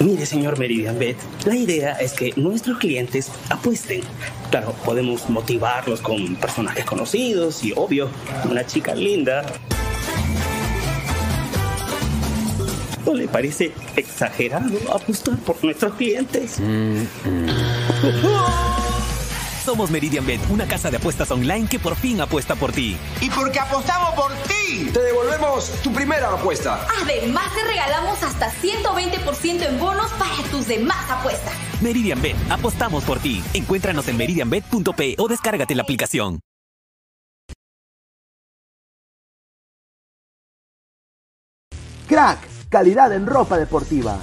Mire, señor Meridian Bet, la idea es que nuestros clientes apuesten. Claro, podemos motivarlos con personajes conocidos y, obvio, una chica linda. ¿No le parece exagerado apostar por nuestros clientes? Mm, mm. Somos Meridian Bet, una casa de apuestas online que por fin apuesta por ti. Y porque apostamos por ti, te devolvemos tu primera apuesta. Además, te regalamos hasta 120% en bonos para tus demás apuestas. Meridian Bet, apostamos por ti. Encuéntranos en meridianbet.p o descárgate la aplicación. Crack, calidad en ropa deportiva.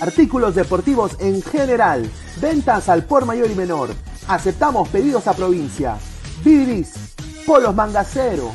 Artículos deportivos en general. Ventas al por mayor y menor Aceptamos pedidos a provincia. Bidris, polos mangacero,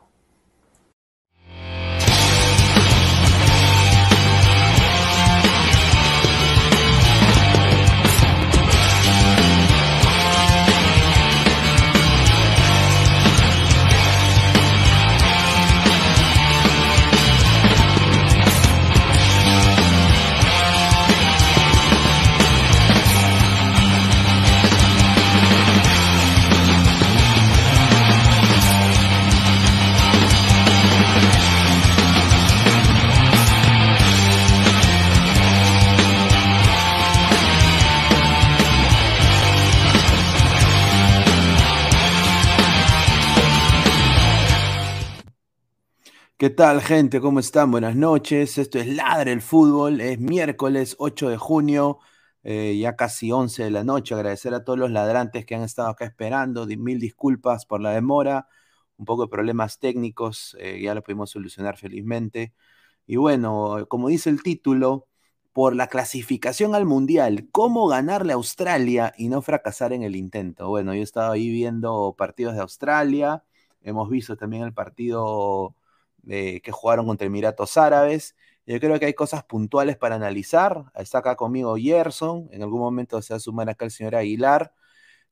¿Qué tal, gente? ¿Cómo están? Buenas noches. Esto es Ladre el Fútbol. Es miércoles 8 de junio, eh, ya casi 11 de la noche. Agradecer a todos los ladrantes que han estado acá esperando. Mil disculpas por la demora. Un poco de problemas técnicos. Eh, ya lo pudimos solucionar felizmente. Y bueno, como dice el título, por la clasificación al Mundial, ¿cómo ganarle a Australia y no fracasar en el intento? Bueno, yo he estado ahí viendo partidos de Australia. Hemos visto también el partido que jugaron contra Emiratos Árabes. Yo creo que hay cosas puntuales para analizar. Está acá conmigo Gerson. En algún momento se va a sumar acá el señor Aguilar.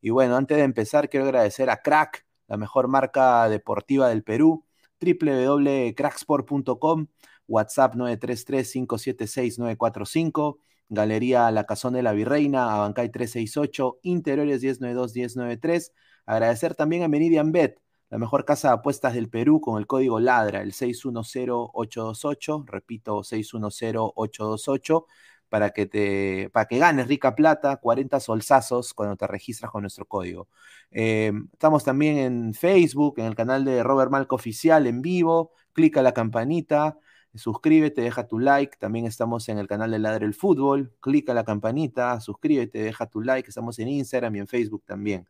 Y bueno, antes de empezar, quiero agradecer a Crack, la mejor marca deportiva del Perú. www.cracksport.com, WhatsApp 933-576-945, Galería La Cazón de la Virreina, Abancay 368, Interiores 1092-1093. Agradecer también a Meridian Bet la mejor casa de apuestas del Perú con el código LADRA, el 610828, repito, 610828, para que, te, para que ganes rica plata, 40 solsazos cuando te registras con nuestro código. Eh, estamos también en Facebook, en el canal de Robert Malco Oficial en vivo, clica la campanita, suscríbete, deja tu like, también estamos en el canal de Ladre el Fútbol, clica la campanita, suscríbete, deja tu like, estamos en Instagram y en Facebook también.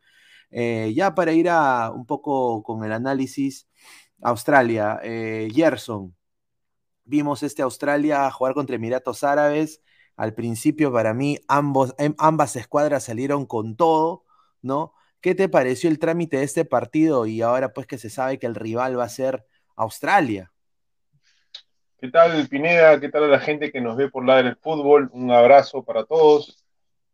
Eh, ya para ir a un poco con el análisis, Australia, eh, Gerson, vimos este Australia jugar contra Emiratos Árabes. Al principio, para mí, em, ambas escuadras salieron con todo, ¿no? ¿Qué te pareció el trámite de este partido y ahora pues que se sabe que el rival va a ser Australia? ¿Qué tal, Pineda? ¿Qué tal a la gente que nos ve por lado del fútbol? Un abrazo para todos.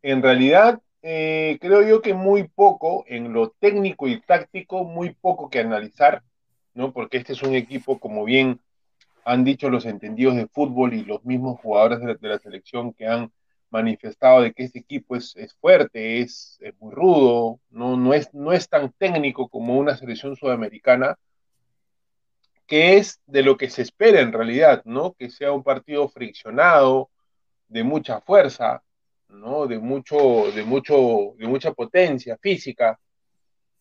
En realidad, eh, creo yo que muy poco en lo técnico y táctico, muy poco que analizar, ¿no? Porque este es un equipo, como bien han dicho los entendidos de fútbol y los mismos jugadores de la, selección que han manifestado de que este equipo es, fuerte, es, muy rudo, ¿no? No, es, no es tan técnico como una selección sudamericana, que es de lo que se espera en realidad, ¿no? Que sea un partido friccionado, de mucha fuerza, ¿no? De mucho, de mucho, de mucha potencia física,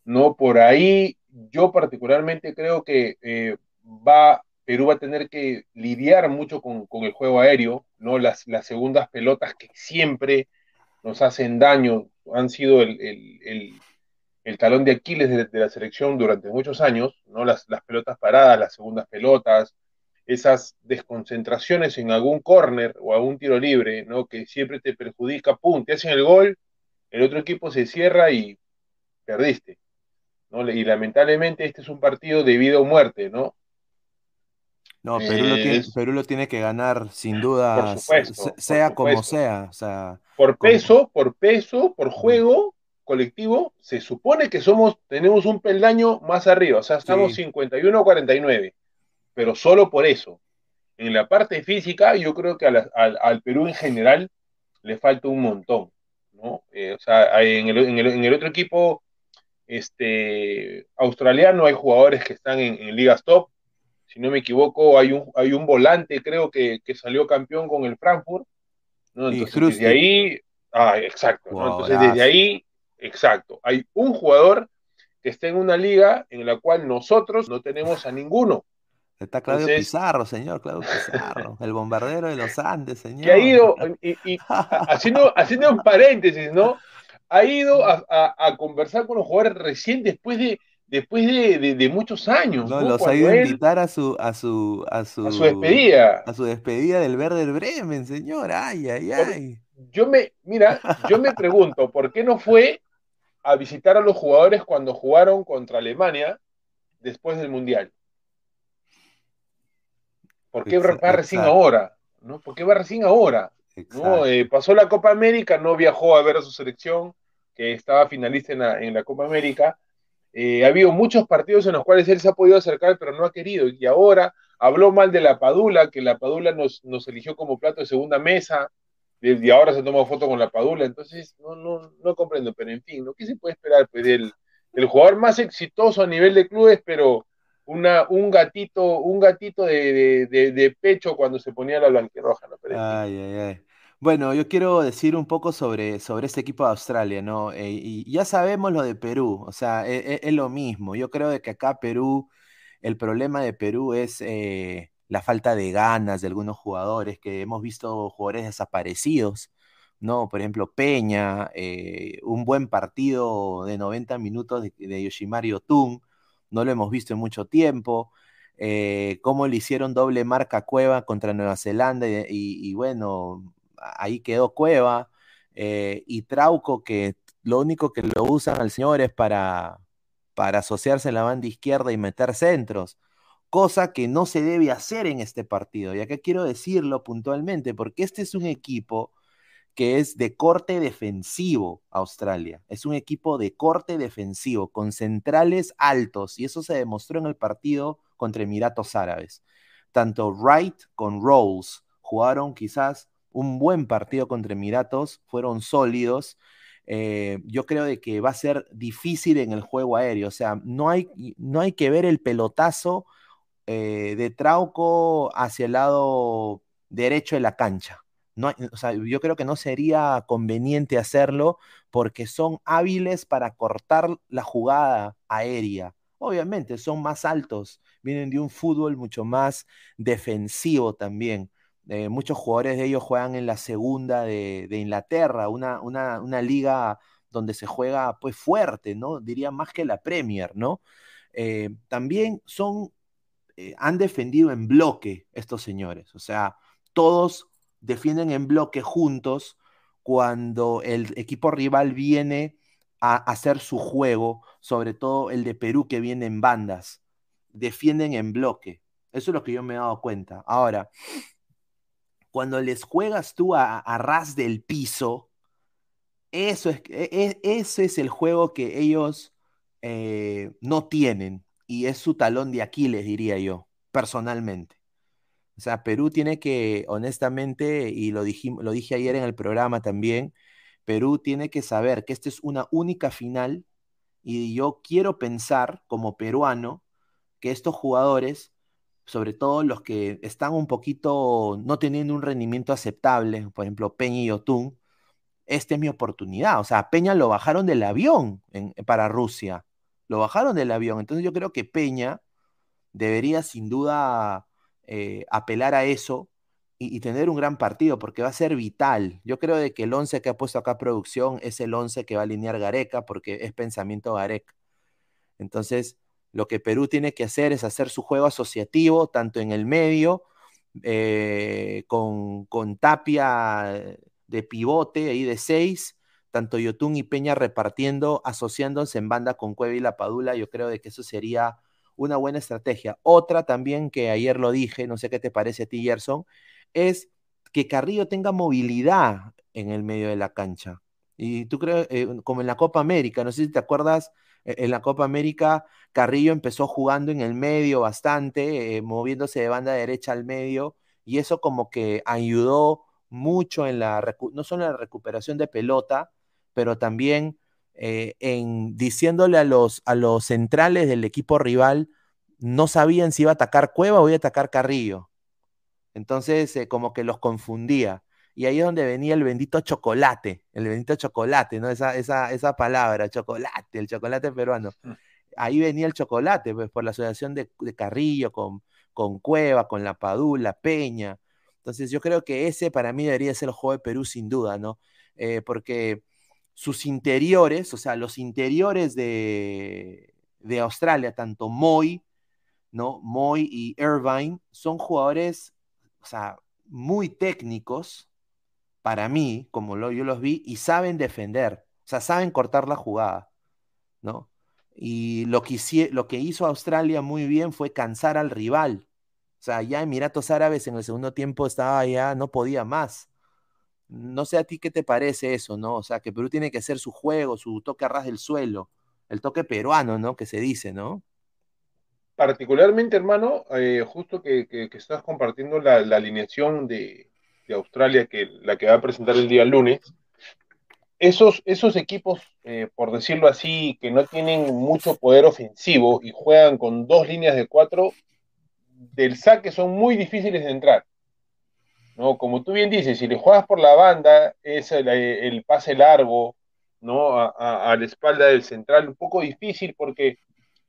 ¿no? Por ahí yo particularmente creo que eh, va, Perú va a tener que lidiar mucho con, el juego aéreo, ¿no? Las, las, segundas pelotas que siempre nos hacen daño han sido el, talón de Aquiles de, la selección durante muchos años, ¿no? Las, las pelotas paradas, las segundas pelotas, esas desconcentraciones en algún córner o algún tiro libre, ¿no? Que siempre te perjudica, pum, te hacen el gol, el otro equipo se cierra y perdiste, ¿no? Y lamentablemente este es un partido de vida o muerte, ¿no? No, Perú, lo tiene, Perú lo tiene que ganar sin duda, sea como sea. O sea, por peso, por peso, por juego colectivo, se supone que somos, tenemos un peldaño más arriba, o sea, estamos 51-49 pero solo por eso. En la parte física, yo creo que al, Perú en general le falta un montón, ¿no? Eh, o sea, en el, otro equipo este, australiano hay jugadores que están en, ligas top. Si no me equivoco, hay un, hay un volante, creo que, salió campeón con el Frankfurt. ¿no? Entonces, desde ahí, ah, exacto. Entonces, desde ahí, exacto. Hay un jugador que está en una liga en la cual nosotros no tenemos a ninguno. Está Claudio Pizarro, señor, Claudio Pizarro, el bombardero de los Andes, señor. Que ha ido, y, haciendo, haciendo un paréntesis, ¿no? Ha ido a, conversar con los jugadores recién después de, después de, muchos años. No, los ha ido a invitar a su, a su, a su, a su despedida. A su despedida del Verde Bremen, señor. Ay, ay, ay. Yo me, mira, yo me pregunto, ¿por qué no fue a visitar a los jugadores cuando jugaron contra Alemania después del Mundial? ¿Por qué va recién ahora? ¿no? ¿Por qué va recién ahora? ¿no? Eh, pasó la Copa América, no viajó a ver a su selección, que estaba finalista en la, Copa América. Eh, ha habido muchos partidos en los cuales él se ha podido acercar, pero no ha querido. Y ahora habló mal de la Padula, que la Padula nos, nos eligió como plato de segunda mesa, y ahora se toma foto con la Padula. Entonces, no, no, no comprendo, pero en fin, ¿no? ¿qué se puede esperar pues, del, del jugador más exitoso a nivel de clubes, pero una, un gatito, un gatito de, pecho cuando se ponía la blanquirroja, ¿no? Bueno, yo quiero decir un poco sobre, sobre este equipo de Australia, ¿no? Eh, y ya sabemos lo de Perú, o sea, e, e, es, lo mismo. Yo creo de que acá Perú el problema de Perú es eh, la falta de ganas de algunos jugadores, que hemos visto jugadores desaparecidos, ¿no? Por ejemplo, Peña, eh, un buen partido de 90 minutos de, Yoshimari Otun, no lo hemos visto en mucho tiempo. Eh, cómo le hicieron doble marca Cueva contra Nueva Zelanda y, bueno, ahí quedó Cueva. y Trauco, que lo único que lo usan al señor es para, para asociarse en la banda izquierda y meter centros, cosa que no se debe hacer en este partido. Y acá quiero decirlo puntualmente, porque este es un equipo que es de corte defensivo, Australia. Es un equipo de corte defensivo, con centrales altos, y eso se demostró en el partido contra Emiratos Árabes. Tanto Wright con Rolls jugaron quizás un buen partido contra Emiratos, fueron sólidos, eh, yo creo de que va a ser difícil en el juego aéreo. O sea, no hay, no hay que ver el pelotazo eh, de Trauco hacia el lado derecho de la cancha. No, o sea, yo creo que no sería conveniente hacerlo porque son hábiles para cortar la jugada aérea. Obviamente son más altos, vienen de un fútbol mucho más defensivo también. Eh, muchos jugadores de ellos juegan en la segunda de, Inglaterra, una, una, liga donde se juega pues fuerte, ¿no? Diría más que la Premier, ¿no? Eh, también son, eh, han defendido en bloque estos señores, o sea, todos defienden en bloque juntos cuando el equipo rival viene a hacer su juego, sobre todo el de Perú que viene en bandas, defienden en bloque. Eso es lo que yo me he dado cuenta. Ahora, cuando les juegas tú a, ras del piso, eso es, e, e, ese es el juego que ellos eh, no tienen y es su talón de Aquiles, diría yo, personalmente. O sea, Perú tiene que, honestamente, y lo, lo dije ayer en el programa también, Perú tiene que saber que esta es una única final y yo quiero pensar como peruano que estos jugadores sobre todo los que están un poquito no teniendo un rendimiento aceptable, por ejemplo, Peña y Otún, esta es mi oportunidad. O sea, Peña lo bajaron del avión para Rusia, lo bajaron del avión. Entonces yo creo que Peña debería sin duda eh, apelar a eso y, tener un gran partido, porque va a ser vital. Yo creo de que el 11 que ha puesto acá producción es el 11 que va a alinear Gareca, porque es pensamiento Gareca. Entonces, lo que Perú tiene que hacer es hacer su juego asociativo, tanto en el medio, eh, con, Tapia de pivote ahí de seis, tanto Yotun y Peña repartiendo, asociándose en banda con Cueva y La Padula. Yo creo de que eso sería una buena estrategia. Otra también que ayer lo dije, no sé qué te parece a ti, Gerson, es que Carrillo tenga movilidad en el medio de la cancha. Y tú crees, eh, como en la Copa América, no sé si te acuerdas e-, en la Copa América, Carrillo empezó jugando en el medio bastante, eh, moviéndose de banda derecha al medio, y eso como que ayudó mucho en la, no solo en la recuperación de pelota, pero también eh, en diciéndole a los, a los centrales del equipo rival, no sabían si iba a atacar Cueva o iba a atacar Carrillo. Entonces, eh, como que los confundía. Y ahí es donde venía el bendito chocolate, el bendito chocolate, ¿no? Esa, esa, esa palabra, chocolate, el chocolate peruano. Mm. Ahí venía el chocolate, pues por la asociación de, Carrillo con, con Cueva, con La Padula, Peña. Entonces yo creo que ese para mí debería ser el juego de Perú sin duda, ¿no? Eh, porque sus interiores, o sea, los interiores de, de Australia, tanto Moy, ¿no? Moy y Irvine, son jugadores, o sea, muy técnicos, para mí, como lo, yo los vi, y saben defender, o sea, saben cortar la jugada, ¿no? Y lo que, lo que hizo Australia muy bien fue cansar al rival. O sea, ya Emiratos Árabes en el segundo tiempo estaba ya, no podía más. No sé a ti qué te parece eso, ¿no? O sea, que Perú tiene que hacer su juego, su toque a ras del suelo, el toque peruano, ¿no? Que se dice, ¿no? Particularmente, hermano, eh, justo que, estás compartiendo la alineación de, de Australia, que la que va a presentar el día lunes, esos, esos equipos, eh, por decirlo así, que no tienen mucho poder ofensivo y juegan con dos líneas de cuatro, del saque son muy difíciles de entrar. ¿No? Como tú bien dices, si le juegas por la banda, es el, pase largo, ¿no? A, la espalda del central, un poco difícil porque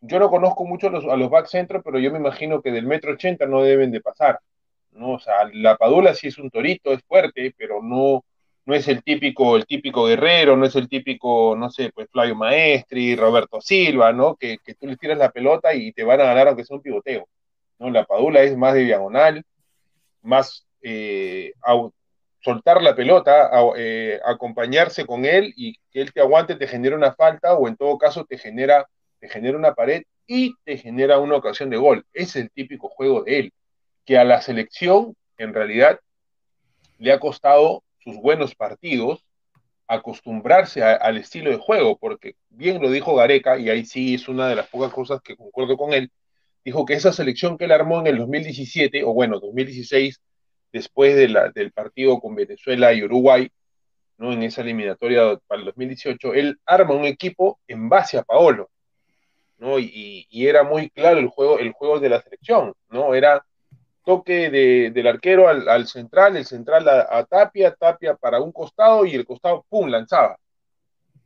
yo no conozco mucho a los, back centro, pero yo me imagino que del metro ochenta no deben de pasar. ¿no? O sea, la Padula sí es un torito, es fuerte, pero no, no es el típico, el típico guerrero, no es el típico, no sé, pues Flavio Maestri, Roberto Silva, ¿no? Que, que tú les tiras la pelota y te van a ganar aunque sea un pivoteo. ¿no? La Padula es más de diagonal, más eh, soltar la pelota, eh, acompañarse con él y que él te aguante, te genera una falta o en todo caso te genera, te genera una pared y te genera una ocasión de gol. Es el típico juego de él, que a la selección en realidad le ha costado sus buenos partidos acostumbrarse al estilo de juego, porque bien lo dijo Gareca, y ahí sí es una de las pocas cosas que concuerdo con él, dijo que esa selección que él armó en el 2017, o bueno, 2016, después de la, del partido con Venezuela y Uruguay, ¿no? en esa eliminatoria para el 2018, él arma un equipo en base a Paolo, ¿no? Y, y, era muy claro el juego, el juego de la selección, ¿no? Era toque de, del arquero al, al, central, el central a, Tapia, Tapia para un costado y el costado, ¡pum!, lanzaba.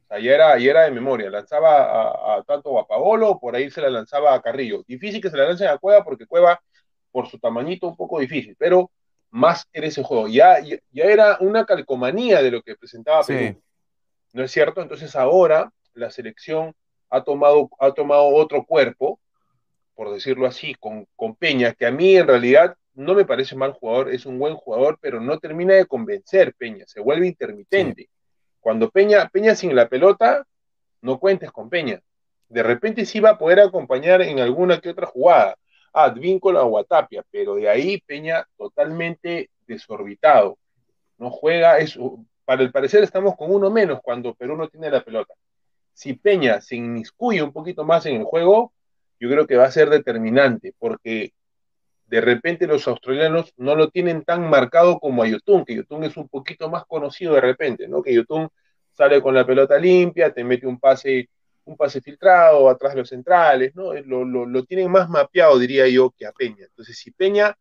O sea, era, ya era de memoria, lanzaba a, a tanto a Paolo, por ahí se la lanzaba a Carrillo. Difícil que se la lancen a Cueva porque Cueva, por su tamañito, un poco difícil, pero más era ese juego. Ya, ya, ya era una calcomanía de lo que presentaba Perú. Sí. ¿No es cierto? Entonces ahora la selección ha tomado, ha tomado otro cuerpo, por decirlo así, con, con, Peña, que a mí en realidad no me parece mal jugador, es un buen jugador, pero no termina de convencer Peña, se vuelve intermitente. Sí. Cuando Peña, Peña sin la pelota, no cuentes con Peña. De repente sí va a poder acompañar en alguna que otra jugada, a Advíncula o a pero de ahí Peña totalmente desorbitado. No juega, es, para el parecer estamos con uno menos cuando Perú no tiene la pelota. Si Peña se inmiscuye un poquito más en el juego, yo creo que va a ser determinante, porque de repente los australianos no lo tienen tan marcado como a Yotun, que Yotun es un poquito más conocido de repente, ¿no? Que Yotun sale con la pelota limpia, te mete un pase, un pase filtrado atrás de los centrales, ¿no? Lo, lo, lo tienen más mapeado, diría yo, que a Peña. Entonces, si Peña,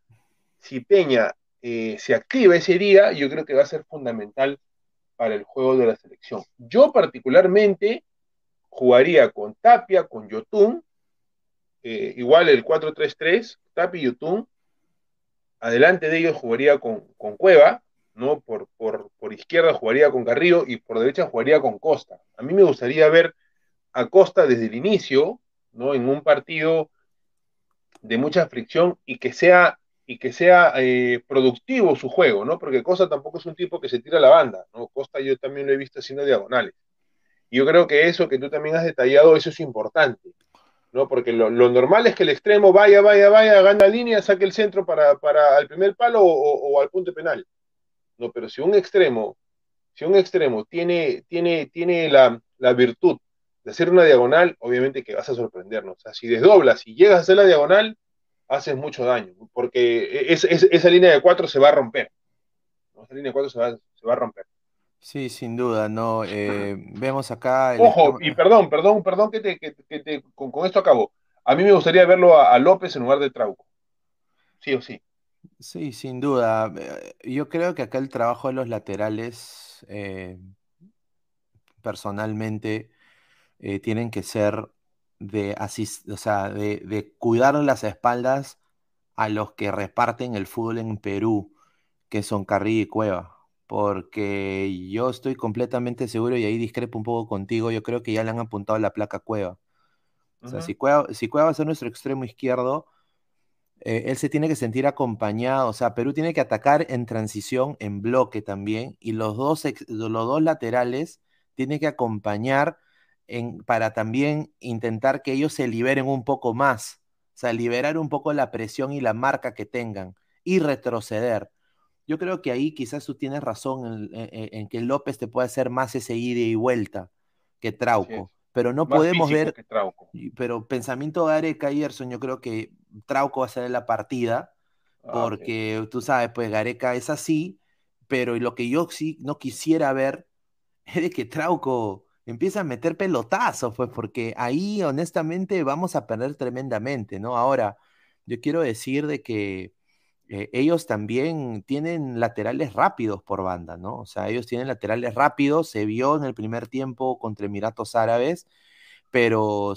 si Peña eh, se activa ese día, yo creo que va a ser fundamental para el juego de la selección. Yo particularmente jugaría con Tapia, con Yotun, eh, igual el 4-3-3, Tapi y Yotun. Adelante de ellos jugaría con, con Cueva, ¿no? Por, por, por, izquierda jugaría con Carrillo y por derecha jugaría con Costa. A mí me gustaría ver Costa desde el inicio, ¿no? En un partido de mucha fricción y que sea, y que sea eh, productivo su juego, ¿no? Porque Costa tampoco es un tipo que se tira a la banda, ¿no? Costa yo también lo he visto haciendo diagonales. Y yo creo que eso que tú también has detallado, eso es importante. ¿no? Porque lo, normal es que el extremo vaya, vaya, vaya, gana línea, saque el centro para, para el primer palo o, o, al punto penal. No, pero si un extremo, si un extremo tiene, tiene, tiene la, la, virtud de hacer una diagonal, obviamente que vas a sorprendernos. O sea, si desdoblas y llegas a hacer la diagonal, haces mucho daño, porque es, es, esa línea de cuatro se va a romper. ¿no? Esa línea de cuatro se va, se va a romper. Sí, sin duda, ¿no? Eh, vemos acá... El... Ojo, y perdón, perdón, perdón que, te, que, que te, con, con, esto acabo. A mí me gustaría verlo a, a, López en lugar de Trauco. Sí o sí. Sí, sin duda. Yo creo que acá el trabajo de los laterales, eh, personalmente, eh, tienen que ser de, asist o sea, de, de cuidar las espaldas a los que reparten el fútbol en Perú, que son Carrillo y Cueva porque yo estoy completamente seguro y ahí discrepo un poco contigo, yo creo que ya le han apuntado la placa Cueva. O sea, si, Cueva, si Cueva va a ser nuestro extremo izquierdo, eh, él se tiene que sentir acompañado, o sea, Perú tiene que atacar en transición, en bloque también, y los dos, los dos laterales tienen que acompañar en, para también intentar que ellos se liberen un poco más, o sea, liberar un poco la presión y la marca que tengan y retroceder yo creo que ahí quizás tú tienes razón en, en, en, que López te puede hacer más ese ida y vuelta que Trauco. Pero no más podemos ver. Pero pensamiento de Gareca y yo creo que Trauco va a ser la partida. Ah, porque okay. tú sabes, pues Gareca es así. Pero lo que yo sí no quisiera ver es de que Trauco empieza a meter pelotazos, pues, porque ahí honestamente vamos a perder tremendamente, ¿no? Ahora, yo quiero decir de que eh, ellos también tienen laterales rápidos por banda, ¿no? O sea, ellos tienen laterales rápidos, se vio en el primer tiempo contra Emiratos Árabes, pero,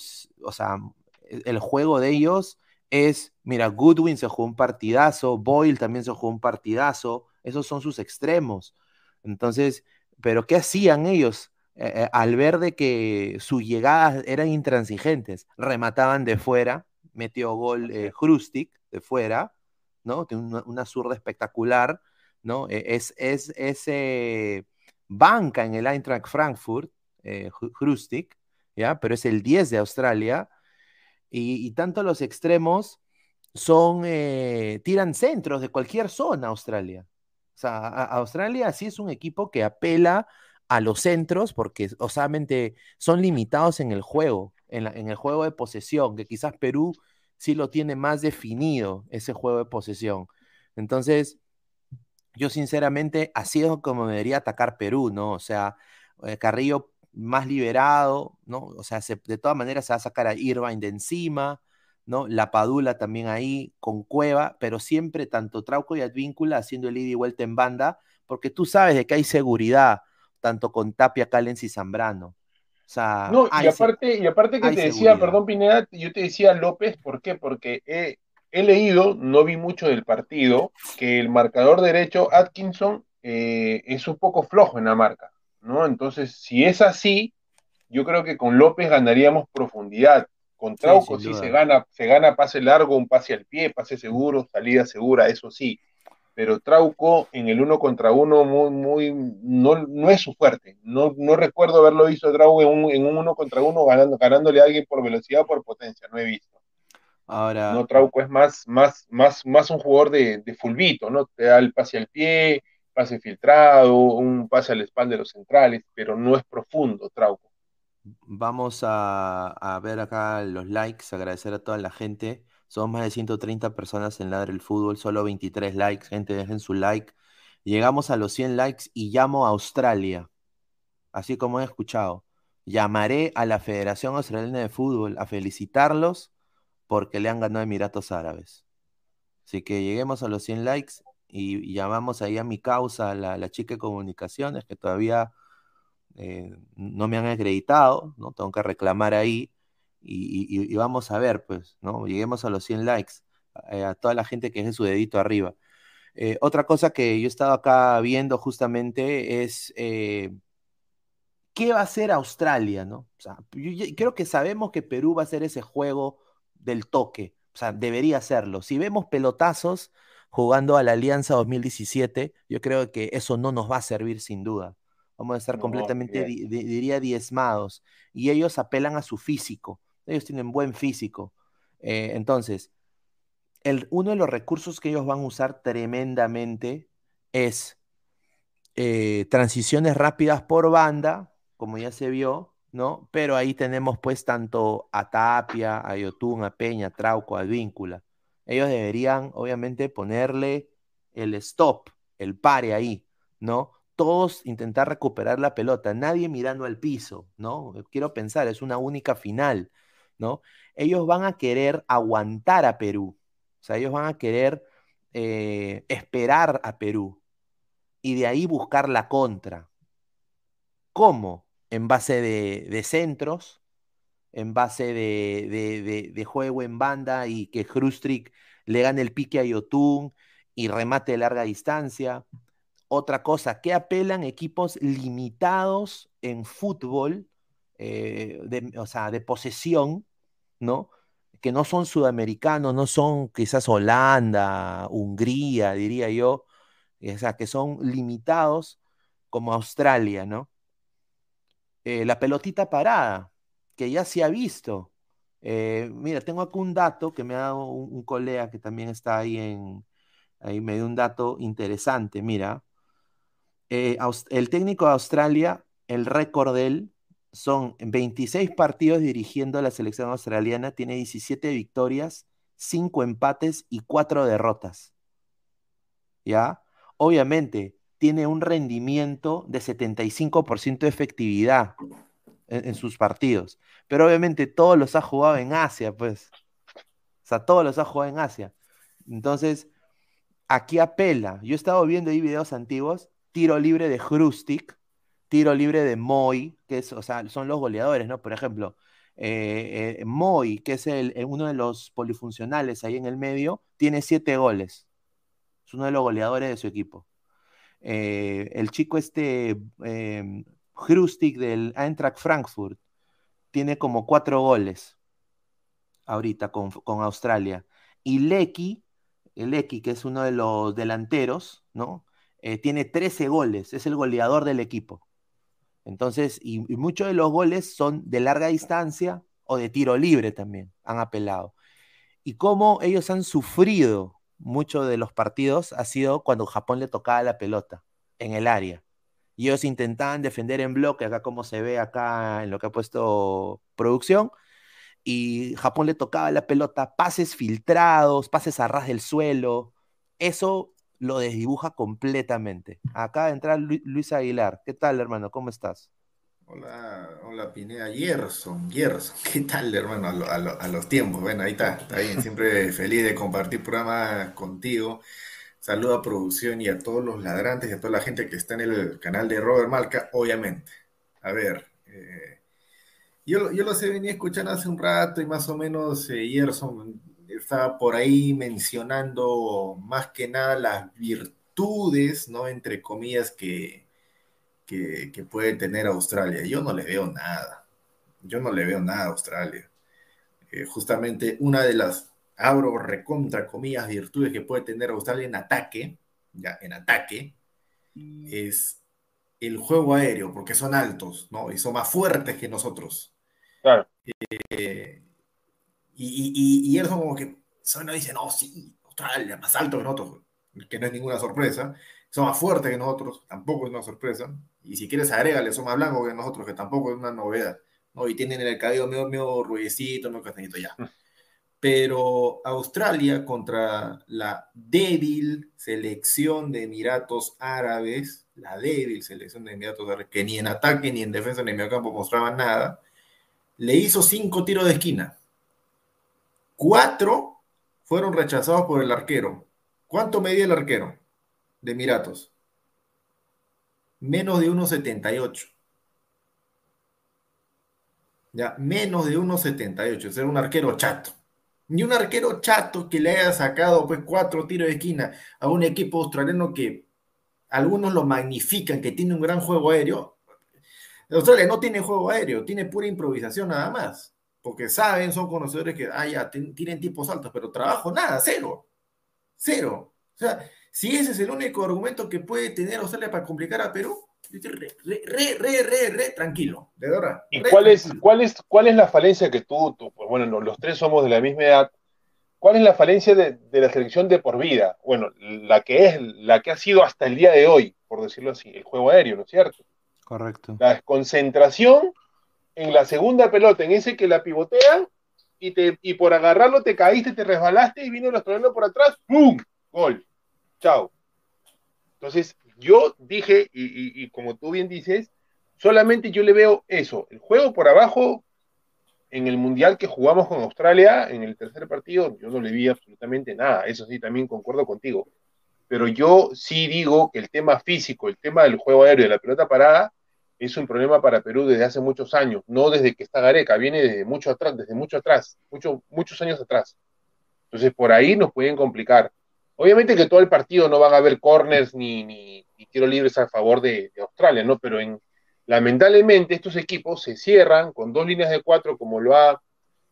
o sea, el juego de ellos es, mira, Goodwin se jugó un partidazo, Boyle también se jugó un partidazo, esos son sus extremos. Entonces, pero ¿qué hacían ellos? Eh, eh, al ver de que sus llegadas eran intransigentes, remataban de fuera, metió gol eh, de fuera, ¿no? Tiene una, zurda espectacular, ¿no? E, es, es, ese banca en el Eintracht Frankfurt, eh, ¿ya? Pero es el 10 de Australia, y, tanto los extremos son, eh, tiran centros de cualquier zona Australia. O sea, Australia sí es un equipo que apela a los centros porque, osamente, son limitados en el juego, en, en, el juego de posesión, que quizás Perú sí lo tiene más definido, ese juego de posesión. Entonces, yo sinceramente, así es como debería atacar Perú, ¿no? O sea, eh, Carrillo más liberado, ¿no? O sea, de todas maneras se va a sacar a Irvine de encima, ¿no? La Padula también ahí con Cueva, pero siempre tanto Trauco y Advíncula haciendo el ida y vuelta en banda, porque tú sabes de que hay seguridad, tanto con Tapia, Callens y Zambrano. O sea, no, y aparte, y aparte que te decía, perdón Pineda, yo te decía López, ¿por qué? Porque he, leído, no vi mucho del partido, que el marcador derecho Atkinson eh, es un poco flojo en la marca. ¿no? Entonces, si es así, yo creo que con López ganaríamos profundidad. Con Trauco sí, se gana, se gana pase largo, un pase al pie, pase seguro, salida segura, eso sí. Pero Trauco en el uno contra uno muy, muy, no, no es su fuerte. No, no recuerdo haberlo visto Trauco en un, en un uno contra uno ganando, ganándole a alguien por velocidad o por potencia, no he visto. Ahora. No, Trauco es más, más, más, más un jugador de, de fulbito, ¿no? Te da el pase al pie, pase filtrado, un pase al espalda de los centrales, pero no es profundo, Trauco. Vamos a, ver acá los likes, agradecer a toda la gente. Son más de 130 personas en Ladre el Fútbol, solo 23 likes. Gente, dejen su like. Llegamos a los 100 likes y llamo a Australia. Así como he escuchado. Llamaré a la Federación Australiana de Fútbol a felicitarlos porque le han ganado Emiratos Árabes. Así que lleguemos a los 100 likes y, llamamos ahí a mi causa, la, la chica de comunicaciones, que todavía eh, no me han acreditado, ¿no? Tengo que reclamar ahí y, vamos a ver, pues, ¿no? Lleguemos a los 100 likes, eh, a toda la gente que deje su dedito arriba. Eh, otra cosa que yo he estado acá viendo justamente es qué va a hacer Australia, ¿no? O sea, yo, creo que sabemos que Perú va a hacer ese juego del toque, o sea, debería hacerlo. Si vemos pelotazos, jugando a la Alianza 2017, yo creo que eso no nos va a servir sin duda. Vamos a estar completamente, diría, diezmados. Y ellos apelan a su físico. Ellos tienen buen físico. Eh, entonces, el, uno de los recursos que ellos van a usar tremendamente es eh, transiciones rápidas por banda, como ya se vio, ¿no? Pero ahí tenemos pues tanto a Tapia, a Yotun, a Peña, a Trauco, a Víncula ellos deberían obviamente ponerle el stop, el pare ahí, ¿no? Todos intentar recuperar la pelota, nadie mirando al piso, ¿no? Quiero pensar, es una única final, ¿no? Ellos van a querer aguantar a Perú, o sea, ellos van a querer eh, esperar a Perú y de ahí buscar la contra. ¿Cómo? En base de, centros, en base de, juego en banda y que Hrustrick le gane el pique a Yotun y remate de larga distancia. Otra cosa, que apelan equipos limitados en fútbol, eh, o sea, de posesión, ¿no? Que no son sudamericanos, no son quizás Holanda, Hungría, diría yo, o sea, que son limitados como Australia, ¿no? Eh, la pelotita parada, que ya se ha visto. Eh, mira, tengo aquí un dato que me ha dado un, colega que también está ahí en, ahí me dio un dato interesante, mira. Eh, el técnico de Australia, el récord de él son 26 partidos dirigiendo a la selección australiana, tiene 17 victorias, 5 empates y 4 derrotas. ¿Ya? Obviamente, tiene un rendimiento de 75% de efectividad en, sus partidos. Pero obviamente todos los ha jugado en Asia, pues. O sea, todos los ha jugado en Asia. Entonces, aquí apela. Yo he estado viendo ahí videos antiguos, tiro libre de Hrustik, tiro libre de Moy, que es, o sea, son los goleadores, ¿no? Por ejemplo, eh, eh, Moy, que es el, eh, uno de los polifuncionales ahí en el medio, tiene siete goles. Es uno de los goleadores de su equipo. el chico este, eh, del Eintracht Frankfurt, tiene como cuatro goles ahorita con, con Australia. Y Lecky, Lecky, que es uno de los delanteros, ¿no? tiene 13 goles, es el goleador del equipo. Entonces, y, muchos de los goles son de larga distancia o de tiro libre también, han apelado. Y cómo ellos han sufrido muchos de los partidos ha sido cuando Japón le tocaba la pelota en el área. Y ellos intentaban defender en bloque, acá como se ve acá en lo que ha puesto producción, y Japón le tocaba la pelota, pases filtrados, pases a ras del suelo, eso lo desdibuja completamente. Acaba de entrar Luis Aguilar. ¿Qué tal, hermano? ¿Cómo estás? Hola, hola Pineda, Gerson, Gerson, ¿qué tal, hermano? A, lo, a, lo, a, los tiempos, bueno, ahí está, está bien, siempre feliz de compartir programa contigo. Saludo a producción y a todos los ladrantes y a toda la gente que está en el canal de Robert Malca, obviamente. A ver, eh, yo, yo los he venido escuchando hace un rato y más o menos eh, Gerson estaba por ahí mencionando más que nada las virtudes, ¿no? Entre comillas, que, que, que, puede tener Australia. Yo no le veo nada. Yo no le veo nada a Australia. Eh, justamente una de las, abro recontra comillas, virtudes que puede tener Australia en ataque, ya, en ataque, es el juego aéreo, porque son altos, ¿no? Y son más fuertes que nosotros. Claro. Eh, y, y, y como que Sona dice, no, sí, Australia, más alto que nosotros, que no es ninguna sorpresa. Son más fuertes que nosotros, tampoco es una sorpresa. Y si quieres, agrégale, son más blancos que nosotros, que tampoco es una novedad. ¿no? Y tienen el cabello medio, medio ruidecito, medio castañito ya. Pero Australia contra la débil selección de Emiratos Árabes, la débil selección de Emiratos Árabes, que ni en ataque ni en defensa ni en medio campo mostraban nada, le hizo cinco tiros de esquina Cuatro fueron rechazados por el arquero. ¿Cuánto medía el arquero de Emiratos? Menos de 1,78. Ya, menos de 1,78. Es un arquero chato. Ni un arquero chato que le haya sacado pues cuatro tiros de esquina a un equipo australiano que algunos lo magnifican, que tiene un gran juego aéreo. Australia no tiene juego aéreo, tiene pura improvisación nada más porque saben, son conocedores que, ah, ya, tienen tipos altos, pero trabajo, nada, cero, cero. O sea, si ese es el único argumento que puede tener Australia para complicar a Perú, re, re, re, re, re, tranquilo, de verdad. ¿Y cuál es, cuál, es, cuál es la falencia que tú, tú pues bueno, los tres somos de la misma edad, ¿cuál es la falencia de, de, la selección de por vida? Bueno, la que es, la que ha sido hasta el día de hoy, por decirlo así, el juego aéreo, ¿no es cierto? Correcto. La desconcentración en la segunda pelota, en ese que la pivotean y, te, y por agarrarlo te caíste, te resbalaste y vino el australiano por atrás, ¡pum! Gol. Chao. Entonces, yo dije, y, y, y, como tú bien dices, solamente yo le veo eso, el juego por abajo en el mundial que jugamos con Australia, en el tercer partido, yo no le vi absolutamente nada, eso sí, también concuerdo contigo. Pero yo sí digo que el tema físico, el tema del juego aéreo de la pelota parada, es un problema para Perú desde hace muchos años, no desde que está Gareca, viene desde mucho atrás, desde mucho atrás, mucho, muchos años atrás. Entonces, por ahí nos pueden complicar. Obviamente que todo el partido no van a haber corners ni, ni, tiro libres a favor de, de, Australia, ¿no? Pero en, lamentablemente estos equipos se cierran con dos líneas de cuatro, como lo ha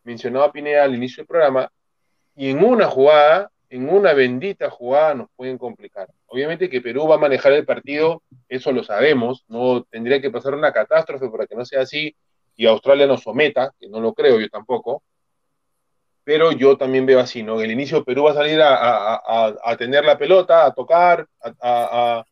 mencionado Pineda al inicio del programa, y en una jugada en una bendita jugada nos pueden complicar. Obviamente que Perú va a manejar el partido, eso lo sabemos, no tendría que pasar una catástrofe para que no sea así y Australia nos someta, que no lo creo yo tampoco, pero yo también veo así, ¿no? El inicio Perú va a salir a, a, a, a tener la pelota, a tocar, a,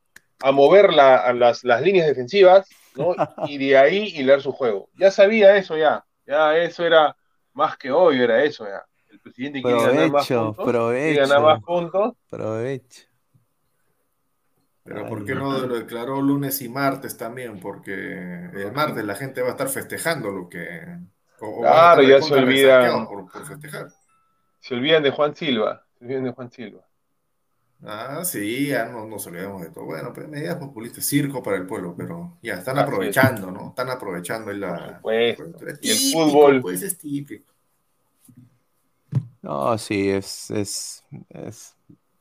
mover la, las, las, líneas defensivas, ¿no? Y de ahí hilar su juego. Ya sabía eso ya, ya eso era más que hoy, era eso ya presidente quiere ganar más puntos, provecho, ganar más puntos. Provecho. Pero ¿por qué no lo declaró lunes y martes también? Porque el martes la gente va a estar festejando lo que... O, claro, ya se olvidan... Por, por festejar. Se olvidan de Juan Silva. Se olvidan de Juan Silva. Ah, sí, ya no nos olvidamos de todo. Bueno, pues medidas populistas, circo para el pueblo, pero ya están aprovechando, ¿no? Están aprovechando la. Pues, Es y el típico, fútbol. Pues es típico. No, sí, es, es, es-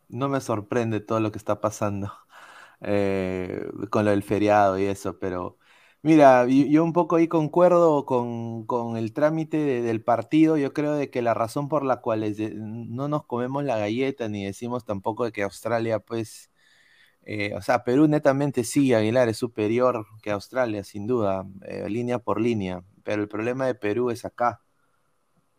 no me sorprende todo lo que está pasando eh, con lo del feriado y eso, pero mira, yo, un poco ahí concuerdo con, con el trámite de- del partido. Yo creo de que la razón por la cual no nos comemos la galleta ni decimos tampoco de que Australia, pues, eh, o sea, Perú netamente sí, Aguilar es superior que Australia, sin duda, eh, línea por línea, pero el problema de Perú es acá.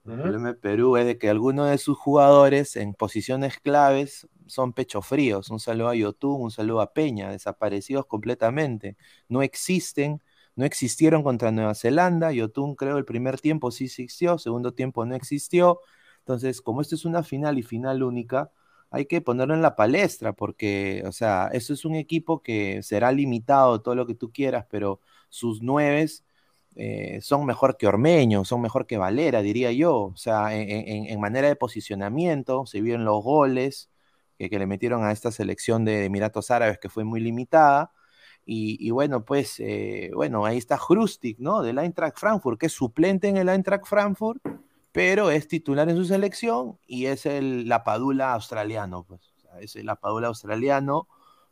El Ujú. problema de Perú es de que algunos de sus jugadores en posiciones claves son pecho fríos. Un saludo a Yotun, un saludo a Peña, desaparecidos completamente. No existen, no existieron contra Nueva Zelanda. Yotun creo el primer tiempo sí existió, segundo tiempo no existió. Entonces, como esto es una final y final única, hay que ponerlo en la palestra porque, o sea, eso es un equipo que será limitado, todo lo que tú quieras, pero sus nueves eh, son mejor que Ormeño, son mejor que Valera, diría yo. O sea, en, en- en manera de posicionamiento, se vieron los goles que, que le metieron a esta selección de Emiratos Árabes que fue muy limitada. Y, y bueno, pues, eh, bueno, ahí está Hrustik, ¿no? Del Eintracht Frankfurt, que es suplente en el Eintracht Frankfurt, pero es titular en su selección y es el la Padula australiano, pues. O sea, es el Padula australiano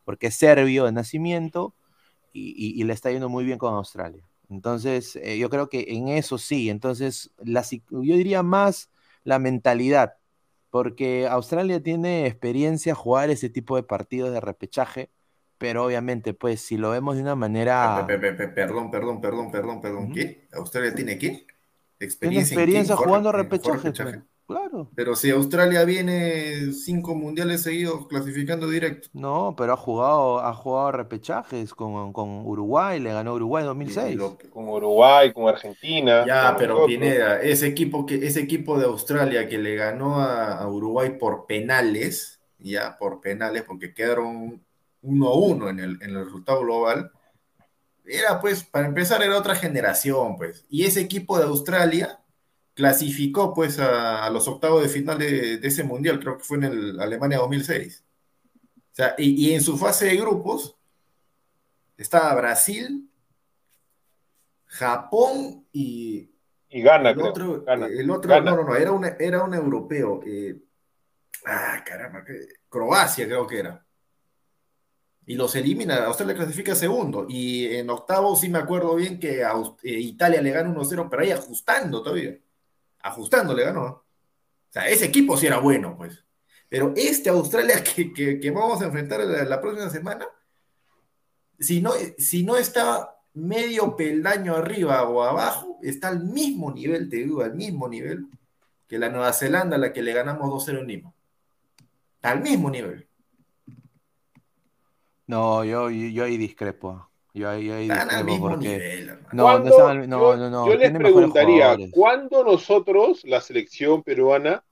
porque es serbio de nacimiento y, y- y le está yendo muy bien con Australia. Entonces, eh, yo creo que en eso sí. Entonces, la, yo diría más la mentalidad, porque Australia tiene experiencia jugar ese tipo de partidos de repechaje, pero obviamente, pues, si lo vemos de una manera... Pe- pe- pe- Perdón, perdón, perdón, perdón, perdón. ¿Qué? ¿Australia tiene qué? Tiene ¿Experiencia en qué? experiencia ¿En jugar- jugando repechaje, repechaje? Claro. Pero si Australia viene cinco mundiales seguidos clasificando directo. No, pero ha jugado, ha jugado repechajes con, con Uruguay, le ganó Uruguay en 2006. Con Uruguay, con Argentina. Ya, con pero. Pineda, ese equipo que, ese equipo de Australia que le ganó a, a Uruguay por penales, ya, por penales, porque quedaron 1-1 en el, en el resultado global, era pues, para empezar, era otra generación, pues. Y ese equipo de Australia clasificó pues a, a los octavos de final de, de ese mundial, creo que fue en el Alemania 2006. O sea, y, y en su fase de grupos estaba Brasil, Japón y, Y gana, el creo. otro, el otro no, no, no, era un, era un europeo. eh, ah, caramba, que- Croacia creo que era. Y los elimina, Australia clasifica segundo. Y en octavo sí me acuerdo bien que a eh, Italia le gana 1-0, pero ahí ajustando todavía. Ajustando le ganó. O sea, ese equipo sí era bueno, pues. Pero este Australia que, que- que vamos a enfrentar la, próxima semana, si no, si no está medio peldaño arriba o abajo, está al mismo nivel, te digo, al mismo nivel que la Nueva Zelanda, a la que le ganamos 2-0 en Lima. Está al mismo nivel. No, yo, yo, yo ahí discrepo. Yo ahí, yo ahí Están al mismo porque... nivel, hermano. No, no, ¿Cuándo- están al- no, yo, no, no, yo les preguntaría. ¿cuándo nosotros, la selección peruana,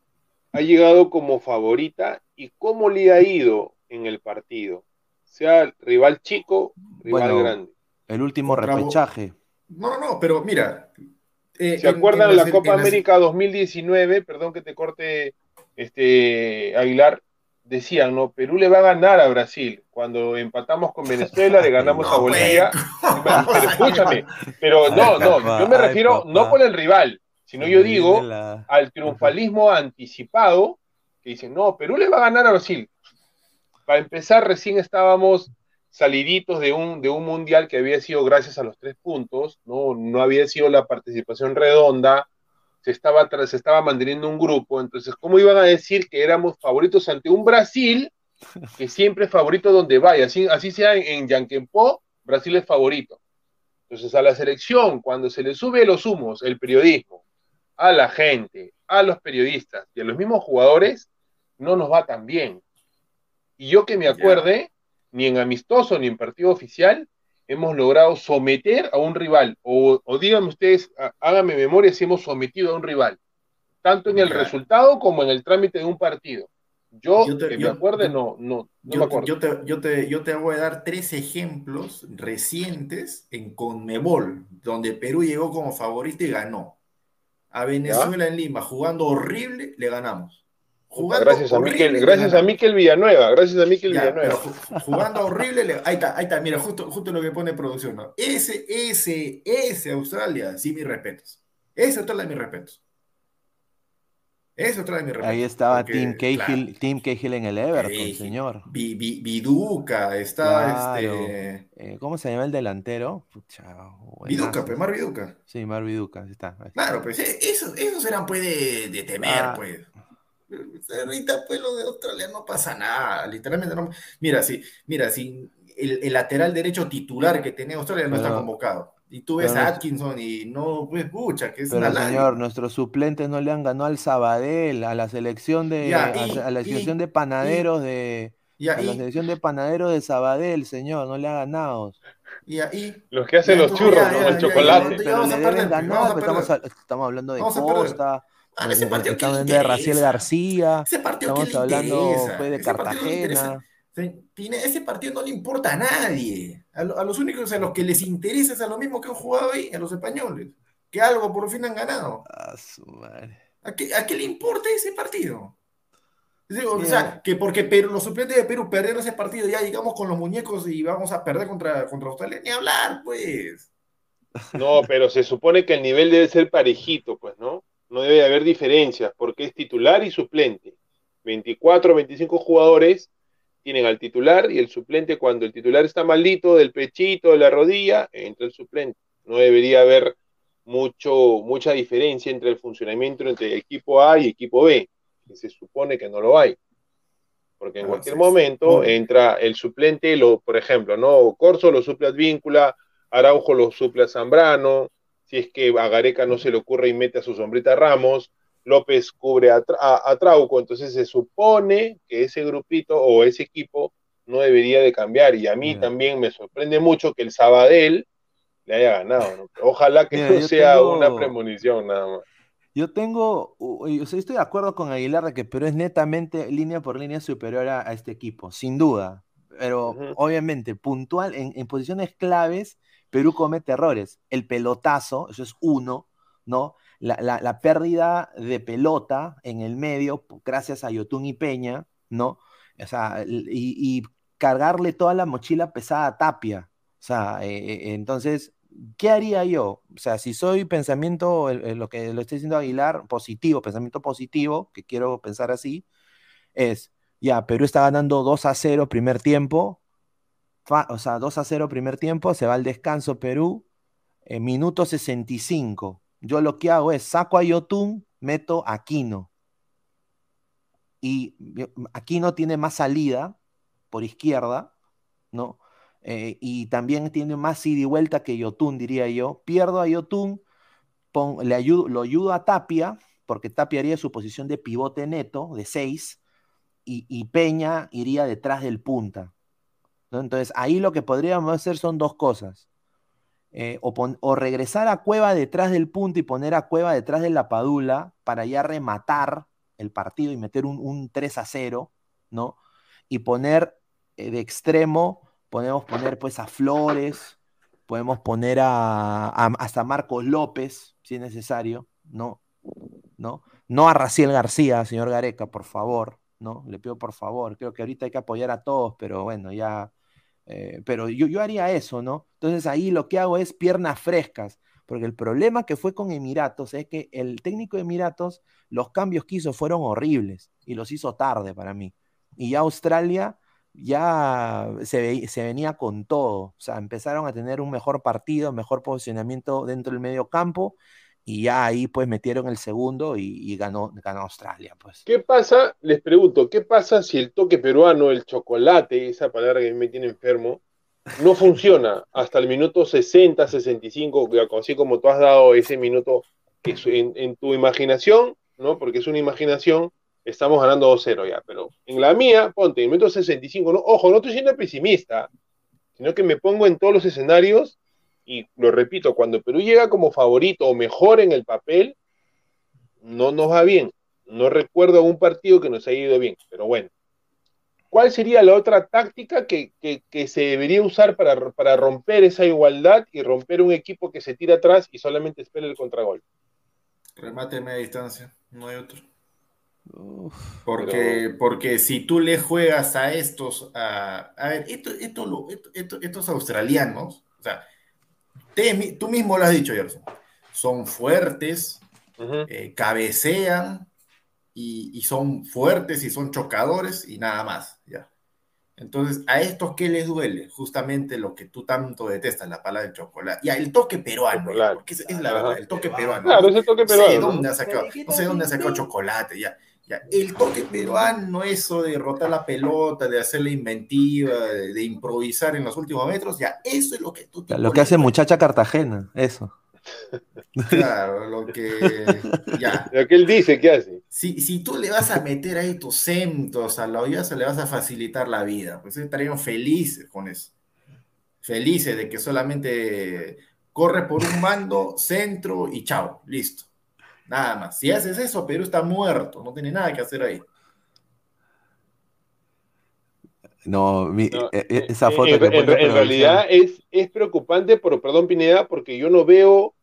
ha llegado como favorita y cómo le ha ido en el partido? Sea rival chico, rival Bueno, grande. el último repechaje. No, no, no, pero mira. eh, ¿Se en- acuerdan en la Copa en América 2019? Perdón que te corte, este Aguilar. Decían, ¿no? Perú le va a ganar a Brasil. Cuando empatamos con Venezuela, le ganamos a No, Bolivia. Pero escúchame, pero no, no, yo me refiero no por el rival, sino yo digo al triunfalismo anticipado, que dicen, no, Perú le va a ganar a Brasil. Para empezar, recién estábamos saliditos de un, de un mundial que había sido gracias a los tres puntos, no, no había sido la participación redonda, se estaba, se estaba manteniendo un grupo, entonces, ¿cómo iban a decir que éramos favoritos ante un Brasil que siempre es favorito donde vaya? Así, así sea en, en Yanquempó, Brasil es favorito. Entonces, a la selección, cuando se le sube los humos, el periodismo, a la gente, a los periodistas y a los mismos jugadores, no nos va tan bien. Y yo que me acuerde, ni en amistoso ni en partido oficial, hemos logrado someter a un rival. O, o díganme ustedes, há- háganme memoria si hemos sometido a un rival, tanto en el resultado como en el trámite de un partido. Yo, Yo te- que yo- me acuerde, no, no, me acuerdo. yo te, yo, te, yo te voy a dar tres ejemplos recientes en Conmebol, donde Perú llegó como favorito y ganó. A Venezuela en Lima, jugando horrible, le ganamos. Jugando Gracias a, horrible, Miquel, gracias a. Miquel Villanueva, gracias a Miquel Ya, Villanueva. jugando horrible, le- ahí está, ahí está, mira, justo, justo lo que pone producción, ¿no? Ese, ese, ese Australia, sí, mis respetos. Ese Australia, mis respetos. Ese Australia, mis respetos. Ahí estaba Porque, Tim Cahill, claro, Tim Cahill en el Everton, Cahill. señor. Vi- Vi- Viduca, está Claro. este. Eh, ¿Cómo se llama el delantero? Pucha, Viduca, pues, Mar Viduca. Sí, Mar Viduca, ahí está. ahí está. Claro, pues eh, esos, esos eran pues de, de temer, Ah. pues. Ahorita pues lo de Australia no pasa nada, literalmente no. Mira, sí, mira, si el, el lateral derecho titular que tenía Australia no está convocado. Y tú ves a Atkinson y no, pues, pucha, que es Pero una señor, nuestros suplentes no le han ganado al Sabadell, a la selección de, Ya, a, y- a la y- selección de panaderos de, a la selección de panaderos de Sabadell, señor, no le ha ganado. Y ahí. Los que hacen los churros ya, el ya, chocolate. ya, Pero le deben ganar, estamos, estamos hablando de Vamos a perder. Costa, Ah, ese partido, ¿qué estamos hablando de Raciel interesa? García, Ese partido, ¿qué estamos hablando interesa? pues, de Ese. Cartagena. Ese partido no le importa a nadie. A, lo- a los únicos a los que les interesa es a lo mismo que han jugado ahí, a los españoles. Que algo por fin han ganado. Ah, su madre. ¿A qué, a qué le importa ese partido? Digo, o sea, que porque Perú- los suplentes de Perú perdieron ese partido, ya llegamos con los muñecos y vamos a perder contra, contra Australia. Ni hablar, pues. No, pero se supone que el nivel debe ser parejito, pues, ¿no? No debe haber diferencias, porque es titular y suplente. 24, 25 jugadores tienen al titular y el suplente cuando el titular está maldito del pechito, de la rodilla, entra el suplente. No debería haber mucho, mucha diferencia entre el funcionamiento entre equipo A y equipo B, que se supone que no lo hay. Porque en Ah, cualquier momento entra el suplente, lo, por ejemplo, ¿no? Corso lo suple a Advíncula, Araujo lo suple a Zambrano, si es que a Gareca no se le ocurre y mete a su sombrita Ramos, López cubre a, a- a Trauco, entonces se supone que ese grupito o ese equipo no debería de cambiar, y a mí también me sorprende mucho que el Sabadell le haya ganado, ¿no? Ojalá que Mira, no sea tengo- una premonición nada más. Yo tengo, u- o sea, estoy de acuerdo con Aguilar de que Perú es netamente línea por línea superior a, a este equipo, sin duda. Pero obviamente, puntual, en, en posiciones claves, Perú comete errores. El pelotazo, eso es uno, ¿no? La, pérdida de pelota en el medio, gracias a Yotun y Peña, ¿no? O sea, y, y cargarle toda la mochila pesada a Tapia. O sea, eh, eh, entonces, ¿qué haría yo? O sea, si soy pensamiento, lo que lo estoy diciendo Aguilar, positivo, pensamiento positivo, que quiero pensar así, es, ya, Perú está ganando 2 a 0 primer tiempo, o sea, 2 a 0 primer tiempo, se va al descanso Perú, en minuto 65. Yo lo que hago es, saco a Yotun, meto a Aquino. Y yo- Aquino tiene más salida por izquierda, ¿no? Eh, y también tiene más ida y vuelta que Yotun, diría yo. Pierdo a Yotun, le ayudo, lo ayudo a Tapia, porque Tapia haría su posición de pivote neto, de 6, y, y Peña iría detrás del punta. Entonces, ahí lo que podríamos hacer son dos cosas. Eh, o, regresar a Cueva detrás del punta y poner a Cueva detrás de la Padula para ya rematar el partido y meter un, un 3 a 0, ¿no? Y poner eh, de extremo, podemos poner pues a Flores, podemos poner a, a- hasta Marcos López, si es necesario, ¿no? ¿No? No a Raciel García, señor Gareca, por favor, ¿no? Le pido por favor, creo que ahorita hay que apoyar a todos, pero bueno, ya, eh, pero yo, yo haría eso, ¿no? Entonces ahí lo que hago es piernas frescas, porque el problema que fue con Emiratos es que el técnico de Emiratos, los cambios que hizo fueron horribles y los hizo tarde para mí. Y ya Australia ya se, se venía con todo, o sea, empezaron a tener un mejor partido, mejor posicionamiento dentro del medio campo y ya ahí pues metieron el segundo y, ganó, ganó Australia, pues. ¿Qué pasa? Les pregunto, ¿qué pasa si el toque peruano, el chocolate, esa palabra que me tiene enfermo, no funciona hasta el minuto 60, 65, que así como tú has dado ese minuto en tu imaginación, ¿no? Porque es una imaginación, estamos ganando 2-0 ya, pero en la mía, ponte, en el minuto 65, no, ojo, no estoy siendo pesimista, sino que me pongo en todos los escenarios y lo repito, cuando Perú llega como favorito o mejor en el papel, no nos va bien. No recuerdo algún partido que nos haya ido bien, pero bueno. ¿Cuál sería la otra táctica que, que- que se debería usar para, para romper esa igualdad y romper un equipo que se tira atrás y solamente espera el contragol? Remate de media distancia, no hay otro. Porque, porque si tú le juegas a estos, a, a ver, esto, esto, lo- esto- esto- estos australianos, o sea, te- tú mismo lo has dicho, Gerson, son fuertes, eh, cabecean y, y son fuertes y son chocadores y nada más, ya. Entonces, ¿a estos qué les duele? Justamente lo que tú tanto detestas, la palabra del chocolate. Ya, el toque peruano, ya, porque es, es la verdad, el toque peruano. Claro, ese toque No sé peruano, dónde ¿no? ha sacado, no sé dónde ha sacado chocolate, ya. El toque peruano, eso de rotar la pelota, de hacer la inventiva, de, de improvisar en los últimos metros, ya, eso es lo que tú Lo que hace muchacha Cartagena, eso. Claro, lo que. Ya. Lo que él dice, ¿qué hace? Si, si tú le vas a meter ahí tus centros a la olla, se le vas a facilitar la vida. Pues estarían felices con eso. Felices de que solamente corre por un mando, centro y chao, listo. Nada más. Si haces eso, Perú está muerto, no tiene nada que hacer ahí. No, mi- No, eh, eh, esa foto en, que en- realidad es, es preocupante, pero perdón Pineda, porque yo no veo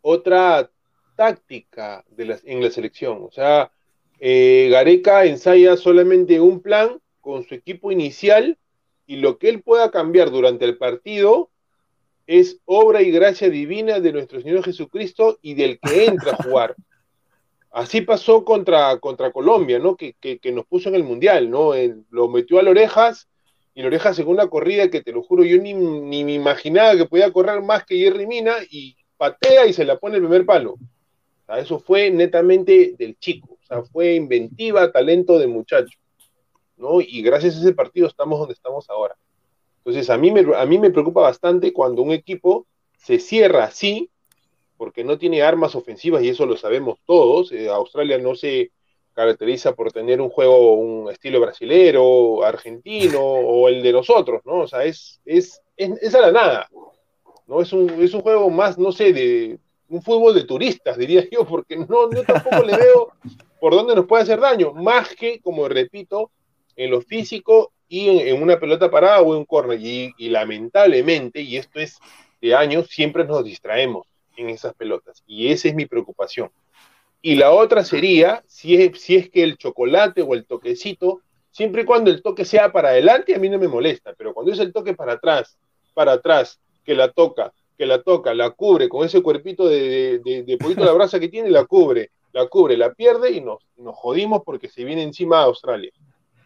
otra táctica de las, en la selección. O sea, eh, Gareca ensaya solamente un plan con su equipo inicial y lo que él pueda cambiar durante el partido es obra y gracia divina de nuestro Señor Jesucristo y del que entra a jugar. Así pasó contra, contra Colombia, ¿no? Que, que- que nos puso en el Mundial, ¿no? Él lo metió a la orejas y la oreja en una corrida que te lo juro, yo ni, ni me imaginaba que podía correr más que Jerry Mina y patea y se la pone el primer palo. O sea, eso fue netamente del chico, o sea, fue inventiva, talento de muchacho, ¿no? Y gracias a ese partido estamos donde estamos ahora. Entonces, a mí me, a mí me preocupa bastante cuando un equipo se cierra así, porque no tiene armas ofensivas y eso lo sabemos todos. Eh, Australia no se caracteriza por tener un juego, un estilo brasilero, argentino o el de nosotros, ¿no? O sea, es, es, es, es a la nada, ¿no? Es un, es un juego más, no sé, de un fútbol de turistas, diría yo, porque no, yo tampoco le veo por dónde nos puede hacer daño, más que, como repito, en lo físico y en, una pelota parada o en un corner. Y, lamentablemente, y esto es de años, siempre nos distraemos en esas pelotas. Y esa es mi preocupación. Y la otra sería si es, si es que el chocolate o el toquecito, siempre y cuando el toque sea para adelante, a mí no me molesta, pero cuando es el toque para atrás, para atrás, que la toca, que la toca, la cubre con ese cuerpito de, de, de poquito la brasa que tiene, la cubre, la cubre, la pierde y nos, nos jodimos porque se viene encima a Australia.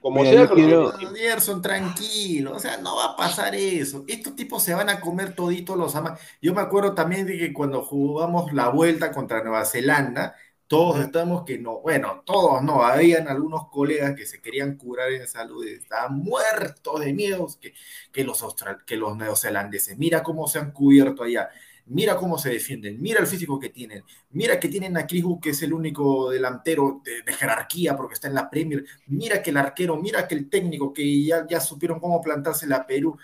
Como Mira, sea, quiero-. Gerson, tranquilo, o sea, no va a pasar eso. Estos tipos se van a comer toditos los amas. Yo me acuerdo también de que cuando jugamos la vuelta contra Nueva Zelanda, todos estábamos que no, bueno, todos no, habían algunos colegas que se querían curar en salud, y estaban muertos de miedo que, que, los austral, que los neozelandeses. Mira cómo se han cubierto allá. Mira cómo se defienden, mira el físico que tienen, mira que tienen a Chris que es el único delantero de, de jerarquía porque está en la Premier, mira que el arquero, mira que el técnico, que ya, ya supieron cómo plantarse la Perú.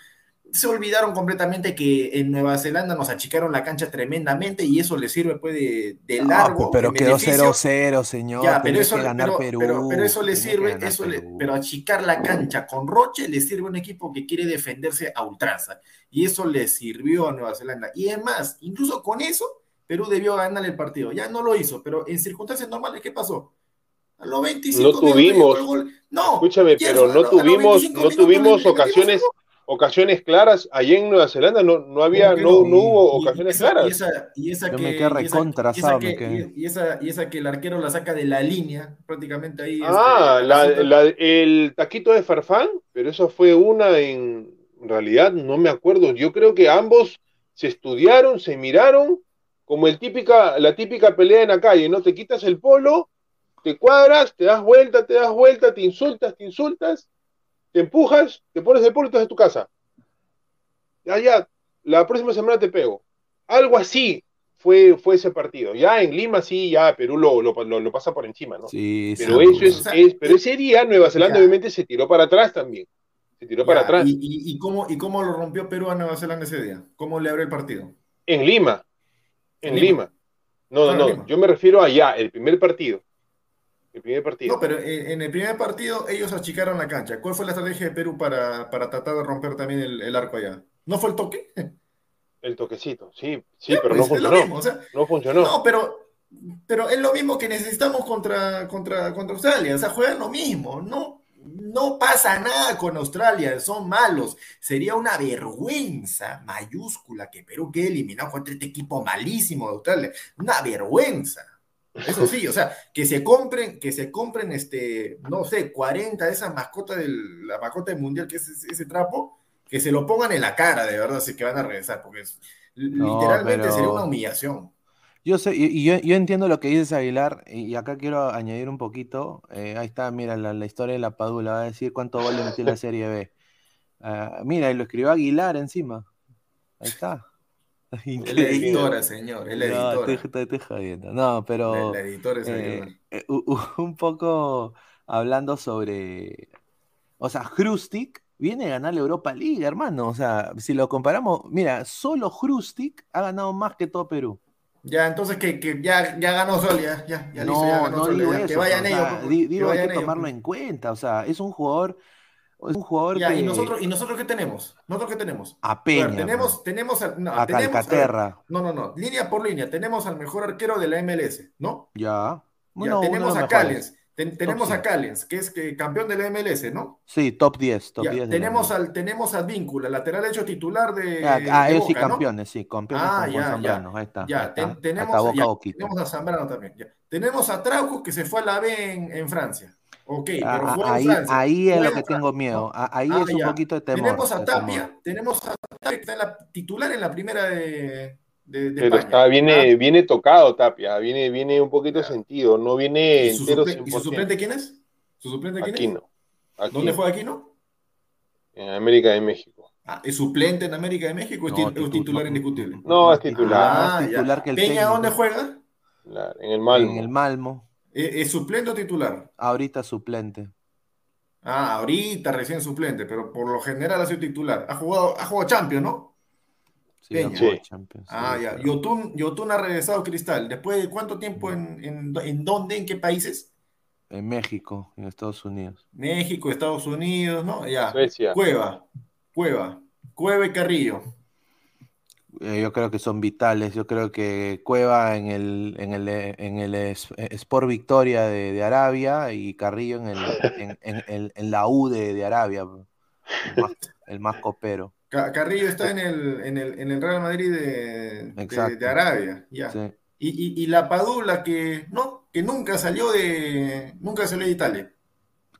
Se olvidaron completamente que en Nueva Zelanda nos achicaron la cancha tremendamente y eso les sirve pues de, de No, largo. pues, pero quedó beneficio. 0-0, señor. Ya, pero eso, que ganar pero, Perú. pero- pero eso le sirve, eso le- pero achicar la cancha con Roche le sirve a un equipo que quiere defenderse a ultranza. Y eso le sirvió a Nueva Zelanda. Y es más, incluso con eso, Perú debió ganar el partido. Ya no lo hizo, pero en circunstancias normales, ¿qué pasó? A los 25 No tuvimos. llegó el gol. No, Escúchame, pero no tuvimos, 25 no tuvimos ocasiones. Ocasiones claras allá en Nueva Zelanda, no, no había, ¿Cómo que no, no? no hubo ocasiones claras. Y esa, y esa Yo que, el arquero la saca de la línea, prácticamente ahí. Ah, este, la- el taquito de Farfán, pero eso fue una en, en realidad, no me acuerdo. Yo creo que ambos se estudiaron, se miraron, como el típica, la típica pelea en la calle, ¿no? Te quitas el polo, te cuadras, te das vuelta, te das vuelta, te insultas, te insultas, te empujas, te pones el polo y te vas a tu casa. Ya, ya, la próxima semana te pego. Algo así fue, fue ese partido. Ya en Lima sí, ya Perú lo, lo, lo- lo pasa por encima, ¿no? Sí, Pero sí, eso es, O sea, es- pero ese día Nueva Zelanda Ya. obviamente se tiró para atrás también. Se tiró para atrás. ¿Y, y, y cómo, ¿Y cómo lo rompió Perú a Nueva Zelanda ese día? ¿Cómo le abrió el partido? En Lima. En En Lima. Lima. No, Ah, no, Lima. no. Yo me refiero allá, el primer partido. El primer partido. No, pero en, en el primer partido ellos achicaron la cancha. ¿Cuál fue la estrategia de Perú para, para tratar de romper también el, el arco allá? ¿No fue el toque? El toquecito, sí, sí, Ya, pero pues, no funcionó. mismo, o sea, no funcionó. No, pero, pero es lo mismo que necesitamos contra, contra, contra Australia. O sea, juegan lo mismo. No, no pasa nada con Australia. Son malos. Sería una vergüenza mayúscula que Perú quede eliminado contra este equipo malísimo de Australia. Una vergüenza. Eso sí, o sea, que se compren, que se compren este, no sé, 40 de esas mascotas del, la mascota del mundial, que es ese, ese trapo, que se lo pongan en la cara, de verdad, así que van a regresar, porque es, No, literalmente pero- sería una humillación. Yo sé, y, yo, yo entiendo lo que dices, Aguilar, y acá quiero añadir un poquito. eh, ahí está, mira, la, la historia de la Padula, va a decir cuántos goles metió en la Serie B. Ah, mira, y lo escribió Aguilar encima. Ahí está. Es la editora, señor, es la No, editora. estoy, estoy- estoy jodiendo. No, pero La- la editora es eh, eh, un poco hablando sobre, o sea, Hrustic viene a ganar la Europa League, hermano. O sea, si lo comparamos, mira, solo Hrustic ha ganado más que todo Perú. Ya, entonces que, que ya, ya ganó Solia, ya, ya, ya No, ganó no Solia, digo ya, que eso, vayan o ellos, sea, que hay que ellos, tomarlo pues. en cuenta, o sea, es un jugador, es un jugador Ya, que y nosotros, ¿y nosotros qué tenemos? ¿Nosotros qué tenemos? a A ver, Peña, tenemos, pues, tenemos, al- no, a tenemos, Calcaterra, no, no, no, línea por línea, tenemos al mejor arquero de la MLS, ¿no? ya, Ya, uno de tenemos a. Callens, ten- tenemos a. Callens, que es que, campeón de la MLS, ¿no? Sí, top 10, top Ya, 10 de la tenemos al, tenemos a Víncula, lateral hecho titular de, Ah, ah, de ellos sí Boca, ¿no? campeones, sí, campeones Ah, con ya, ya. Zambrano, ahí está, Ya, ten- tenemos, Boca ya, tenemos a Zambrano también. ya. Tenemos a Trauco que se fue a la B en, en Francia. Ok, pero juega en ahí, Francia. ahí es juega lo en que tengo miedo, ah, ahí Ah, es un ya. poquito de temor, Tenemos a de. Tapia, tenemos a Tapia que está en la titular en la primera de, de, de Pero España. está, viene, viene tocado Tapia, viene, viene un poquito sentido, no viene ¿Y su, entero suple- y su 100%. suplente quién es? ¿Su suplente quién es? Aquino, ¿Dónde Aquino, juega Aquino? en América de México. Ah, ¿Es suplente en América de México o es No, o es titu- titular no, indiscutible? No, es titular, Ah, titular que el ¿Peña dónde técnico. juega? claro, en el En Malmo. el Malmo, ¿Es, es suplente o titular? ahorita suplente. Ah, ahorita recién suplente, pero por lo general ha sido titular. Ha jugado, ha jugado Champions, ¿no? Sí, ha Peña. jugado Sí. Champions, Ah, sí, ya. pero- Yotun, Yotun ha regresado a Cristal. ¿Después de cuánto tiempo en, en, en dónde? ¿En qué países? En México, en Estados Unidos. México, Estados Unidos, ¿no? Ya. Suecia. Cueva, Cueva, Cueva y Carrillo. Eh, yo creo que son vitales. Yo creo que Cueva en el, en el, eh, en el eh, Sport Victoria de, de Arabia y Carrillo en, el, en, en- la U de, de Arabia. El más, el más copero. Ca- Carrillo está en el, en el, en el Real Madrid de, de- de Arabia. Ya. Sí. Y, y, y la Padula que, ¿no? Que nunca salió de, nunca salió de Italia.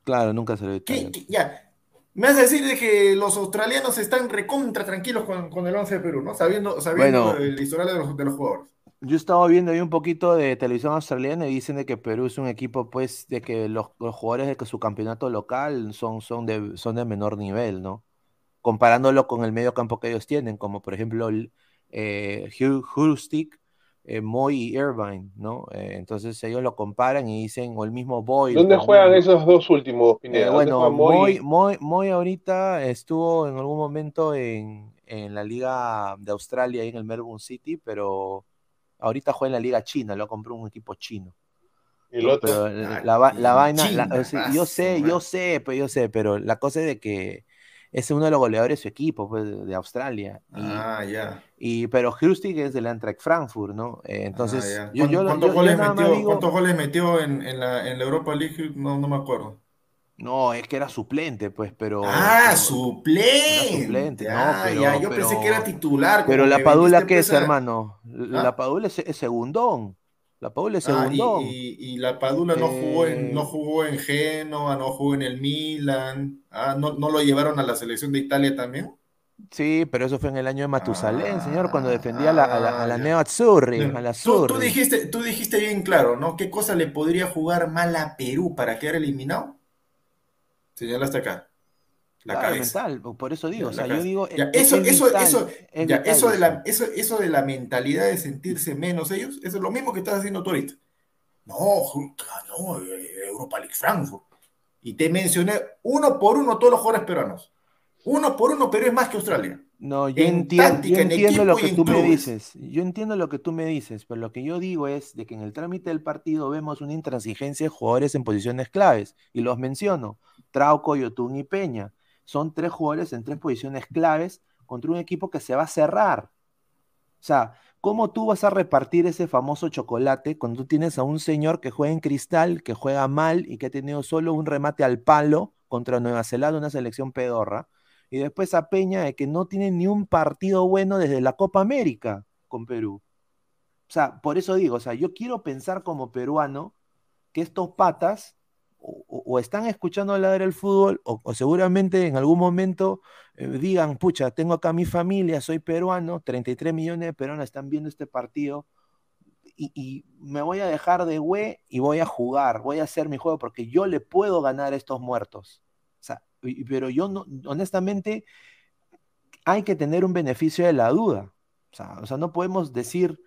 Claro, nunca lo ¿Qué- Italia. qué- ya. Me a decir de que los australianos están recontra tranquilos con, con el 11 de Perú, ¿no? Sabiendo, sabiendo Bueno. el historial de los, de los jugadores. Yo estaba viendo ahí un poquito de televisión australiana y dicen de que Perú es un equipo, pues, de que los, los jugadores de que su campeonato local son, son, de, son de menor nivel, ¿no? Comparándolo con el medio campo que ellos tienen, como por ejemplo el, eh, Hugh Hurstick, eh, Moy y Irvine, ¿no? Eh, entonces ellos lo comparan y dicen, o el mismo Boy. ¿Dónde juegan esos dos últimos, Pineda? Eh, ¿Dónde bueno, Moy? Moy, Moy, Moy ahorita estuvo en algún momento en, en la Liga de Australia, ahí en el Melbourne City, pero ahorita juega en la Liga China, lo compró un equipo chino. ¿Y el otro? Pero la, vaina, la- China, o sea, yo sé, yo sé, pero yo sé, pero la cosa es de que es uno de los goleadores de su equipo, pues, de Australia. Y, Ah, ya. y, pero Hrustig es del Eintracht Frankfurt, ¿no? Eh, entonces, Ah, yo, yo, ¿Cuántos, yo- goles metió, digo- cuántos goles metió en, en la, en la Europa League? No, no me acuerdo. no, es que era suplente, pues, pero... Ah, pero- suplente. Suplente, no, Ah, pero- ya, yo pero- pensé que era titular. Pero la Padula, ¿qué es, a- hermano? La ¿Ah? Padula es, es segundón. La Padula es Ah, y, segundón. y- y la Padula no jugó en, Eh, no jugó en Génova, no jugó en el Milan. Ah, ¿no, no lo llevaron a la selección de Italia también? Sí, pero eso fue en el año de Matusalén, Ah, señor, cuando defendía a la, a la, a la ah, ya. Neo Azzurri, a la Tú, dijiste, tú dijiste bien claro, ¿no? ¿Qué cosa le podría jugar mal a Perú para quedar eliminado? Señalaste acá. La Claro, cabeza. mental, por eso digo, Ya, o sea, la yo cabeza. digo, Ya, es- eso, es eso, vital, eso, es ya, vital eso de la, eso. eso, de la mentalidad de sentirse menos ellos, eso es lo mismo que estás haciendo tú ahorita. No, no, eh, Europa League Frankfurt. Y te mencioné uno por uno todos los jugadores peruanos. Uno por uno, Perú es más que Australia. No, yo En entiendo, yo en entiendo lo que tú me dices. Yo entiendo lo que tú me dices, pero lo que yo digo es de que en el trámite del partido vemos una intransigencia de jugadores en posiciones claves, y los menciono, Trauco, Yotun y Peña. Son tres jugadores en tres posiciones claves contra un equipo que se va a cerrar. O sea, ¿Cómo tú vas a repartir ese famoso chocolate cuando tú tienes a un señor que juega en cristal, que juega mal y que ha tenido solo un remate al palo contra Nueva Zelanda, una selección pedorra? Y después a Peña de que no tiene ni un partido bueno desde la Copa América con Perú. O sea, por eso digo, o sea, yo quiero pensar como peruano que estos patas o, o están escuchando hablar del fútbol o, o, seguramente en algún momento eh, digan, pucha, tengo acá mi familia, soy peruano, 33 millones de peruanos están viendo este partido y, y, me voy a dejar de güey y voy a jugar, voy a hacer mi juego porque yo le puedo ganar a estos muertos. O sea, pero yo no, honestamente, hay que tener un beneficio de la duda. O sea, o sea no podemos decir,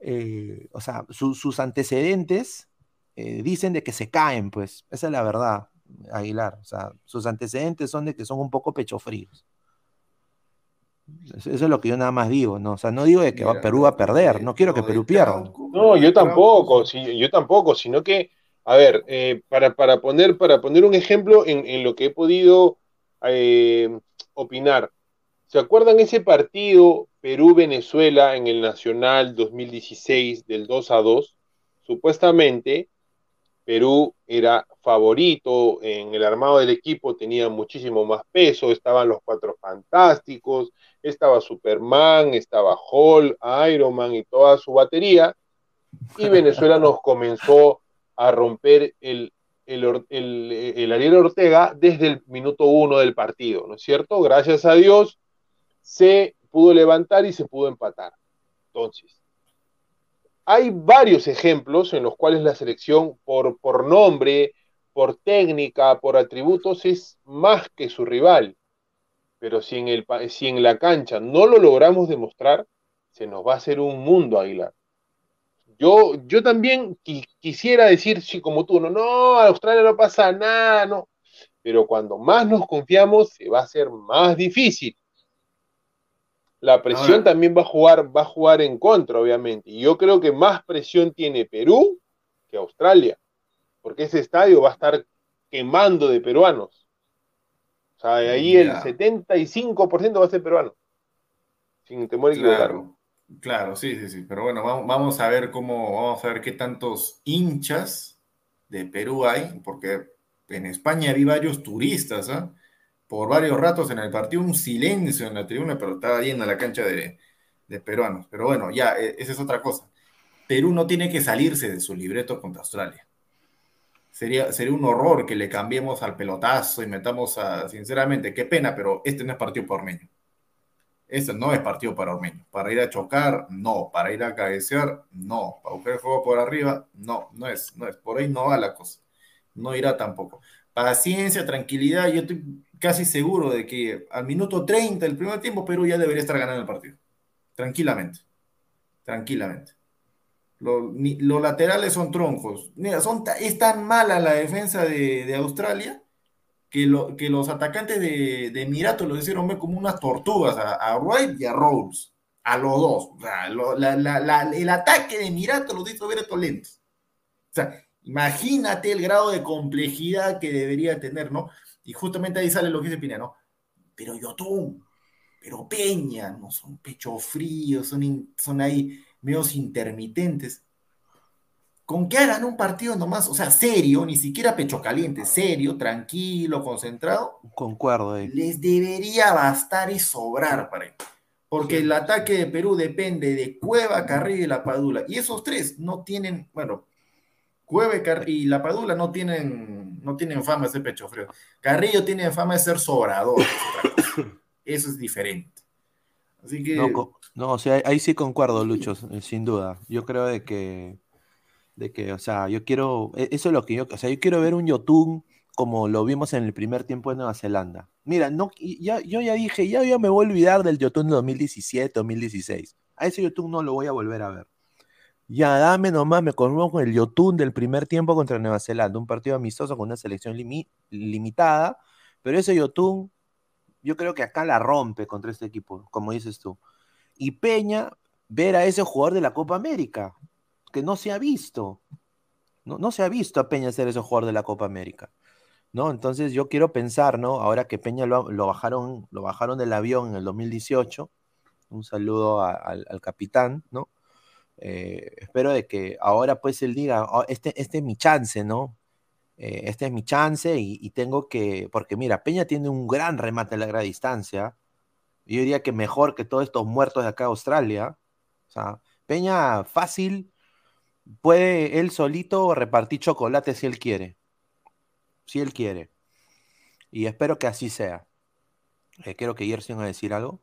eh, o sea, su, sus antecedentes eh, dicen de que se caen, pues, esa es la verdad, Aguilar. O sea, sus antecedentes son de que son un poco pechofríos. Eso es lo que yo nada más digo, ¿no? O sea, no digo de que Mira, Perú va a perder, no quiero que Perú pierda. No, yo tampoco, sí, yo tampoco, sino que, a ver, eh, para, para, poner, para poner un ejemplo en, en lo que he podido eh, opinar, ¿se acuerdan ese partido Perú-Venezuela en el Nacional 2016 del 2 a 2? Supuestamente Perú era favorito en el armado del equipo, tenía muchísimo más peso, estaban los cuatro fantásticos, estaba Superman, estaba Hall, Iron Man y toda su batería, y Venezuela nos comenzó a romper el, el, el, el Ariel Ortega desde el minuto uno del partido, ¿no es cierto? Gracias a Dios se pudo levantar y se pudo empatar. Entonces, hay varios ejemplos en los cuales la selección por, nombre, por técnica, por atributos es más que su rival. Pero si en, el, si en la cancha no lo logramos demostrar, se nos va a hacer un mundo, Aguilar. Yo, yo también qui quisiera decir, sí, como tú, no, no, a Australia no pasa nada, no. Pero cuando más nos confiamos, se va a hacer más difícil la presión Ahora, también va a jugar, va a jugar en contra, obviamente. Y yo creo que más presión tiene Perú que Australia, porque ese estadio va a estar quemando de peruanos. O sea, de ahí el 75% va a ser peruano. Sin temor a equivocarme. Claro, claro, sí, sí, sí. Pero bueno, vamos, vamos a ver cómo, vamos a ver qué tantos hinchas de Perú hay, porque en España vi varios turistas, ¿ah? ¿eh? Por varios ratos en el partido, un silencio en la tribuna, pero estaba llena la cancha de, de, peruanos. Pero bueno, ya, e, esa es otra cosa. Perú no tiene que salirse de su libreto contra Australia. Sería, sería un horror que le cambiemos al pelotazo y metamos a, sinceramente, qué pena, pero este no es partido para Ormeño. Este no es partido para Ormeño. Para ir a chocar, no. Para ir a cabecear, no. Para buscar el juego por arriba, no. No es, no es. Por ahí no va la cosa. No irá tampoco. Paciencia, tranquilidad. Yo estoy casi seguro de que al minuto 30 del primer tiempo Perú ya debería estar ganando el partido. Tranquilamente. Tranquilamente. Los, los laterales son troncos. Mira, son, es tan mala la defensa de, de Australia que, lo, que, los atacantes de, de Emiratos lo hicieron ver como unas tortugas a, Wright y a Rhodes. A los dos. Lo, el ataque de Emiratos los hizo ver estos lentos. O sea, imagínate el grado de complejidad que debería tener, ¿no? Y justamente ahí sale lo que dice Pina, ¿no? Pero Yotun, pero Peña, no son pecho fríos, son, in, son ahí medios intermitentes. Con que hagan un partido nomás, o sea, serio, ni siquiera pecho caliente, serio, tranquilo, concentrado. Concuerdo. Eh. Les debería bastar y sobrar para ellos. Porque sí. el ataque de Perú depende de Cueva, Carrillo y La Padula. Y esos tres no tienen, bueno, Cueva y La Padula no tienen, no tienen fama de ser pecho frío. Carrillo tiene fama de ser sobrador. Eso es diferente. Así que. No, no, o sea, ahí sí concuerdo, Lucho, sin duda. Yo creo de que, de que, o sea, yo quiero, e, eso es lo que yo, o sea, yo quiero ver un Yotun como lo vimos en el primer tiempo de Nueva Zelanda. Mira, no, ya, yo ya dije, ya, ya me voy a olvidar del Yotun de 2017, 2016. A ese Yotun no lo voy a volver a ver. Ya, dame nomás, me conmuevo con el Yotun del primer tiempo contra Nueva Zelanda, un partido amistoso con una selección limi limitada, pero ese Yotun, yo creo que acá la rompe contra este equipo, como dices tú. Y Peña, ver a ese jugador de la Copa América, que no se ha visto. No, se ha visto a Peña ser ese jugador de la Copa América. ¿No? Entonces yo quiero pensar, ¿no? Ahora que Peña lo, bajaron, lo bajaron del avión en el 2018, Un saludo al capitán, ¿no? Eh, espero de que ahora pues él diga, "Oh, este, este es mi chance, ¿no? Eh, este es mi chance y, tengo que, porque mira, Peña tiene un gran remate a larga distancia. Yo diría que mejor que todos estos muertos de acá de Australia. O sea, Peña fácil puede él solito repartir chocolate si él quiere. Si él quiere. Y espero que así sea. Eh, quiero que Yerson a decir algo.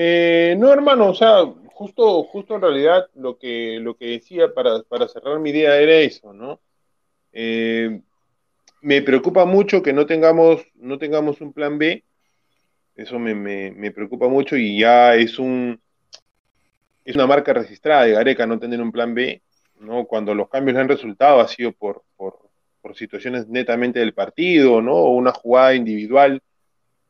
Eh, no, hermano, o sea, justo, justo en realidad lo que, lo que decía para, para cerrar mi idea era eso, ¿no? Eh, me preocupa mucho que no tengamos, no tengamos un plan B. Eso me, me- me preocupa mucho y ya es un es una marca registrada de Gareca no tener un plan B, ¿no? Cuando los cambios han resultado ha sido por, por, por situaciones netamente del partido, ¿no? O una jugada individual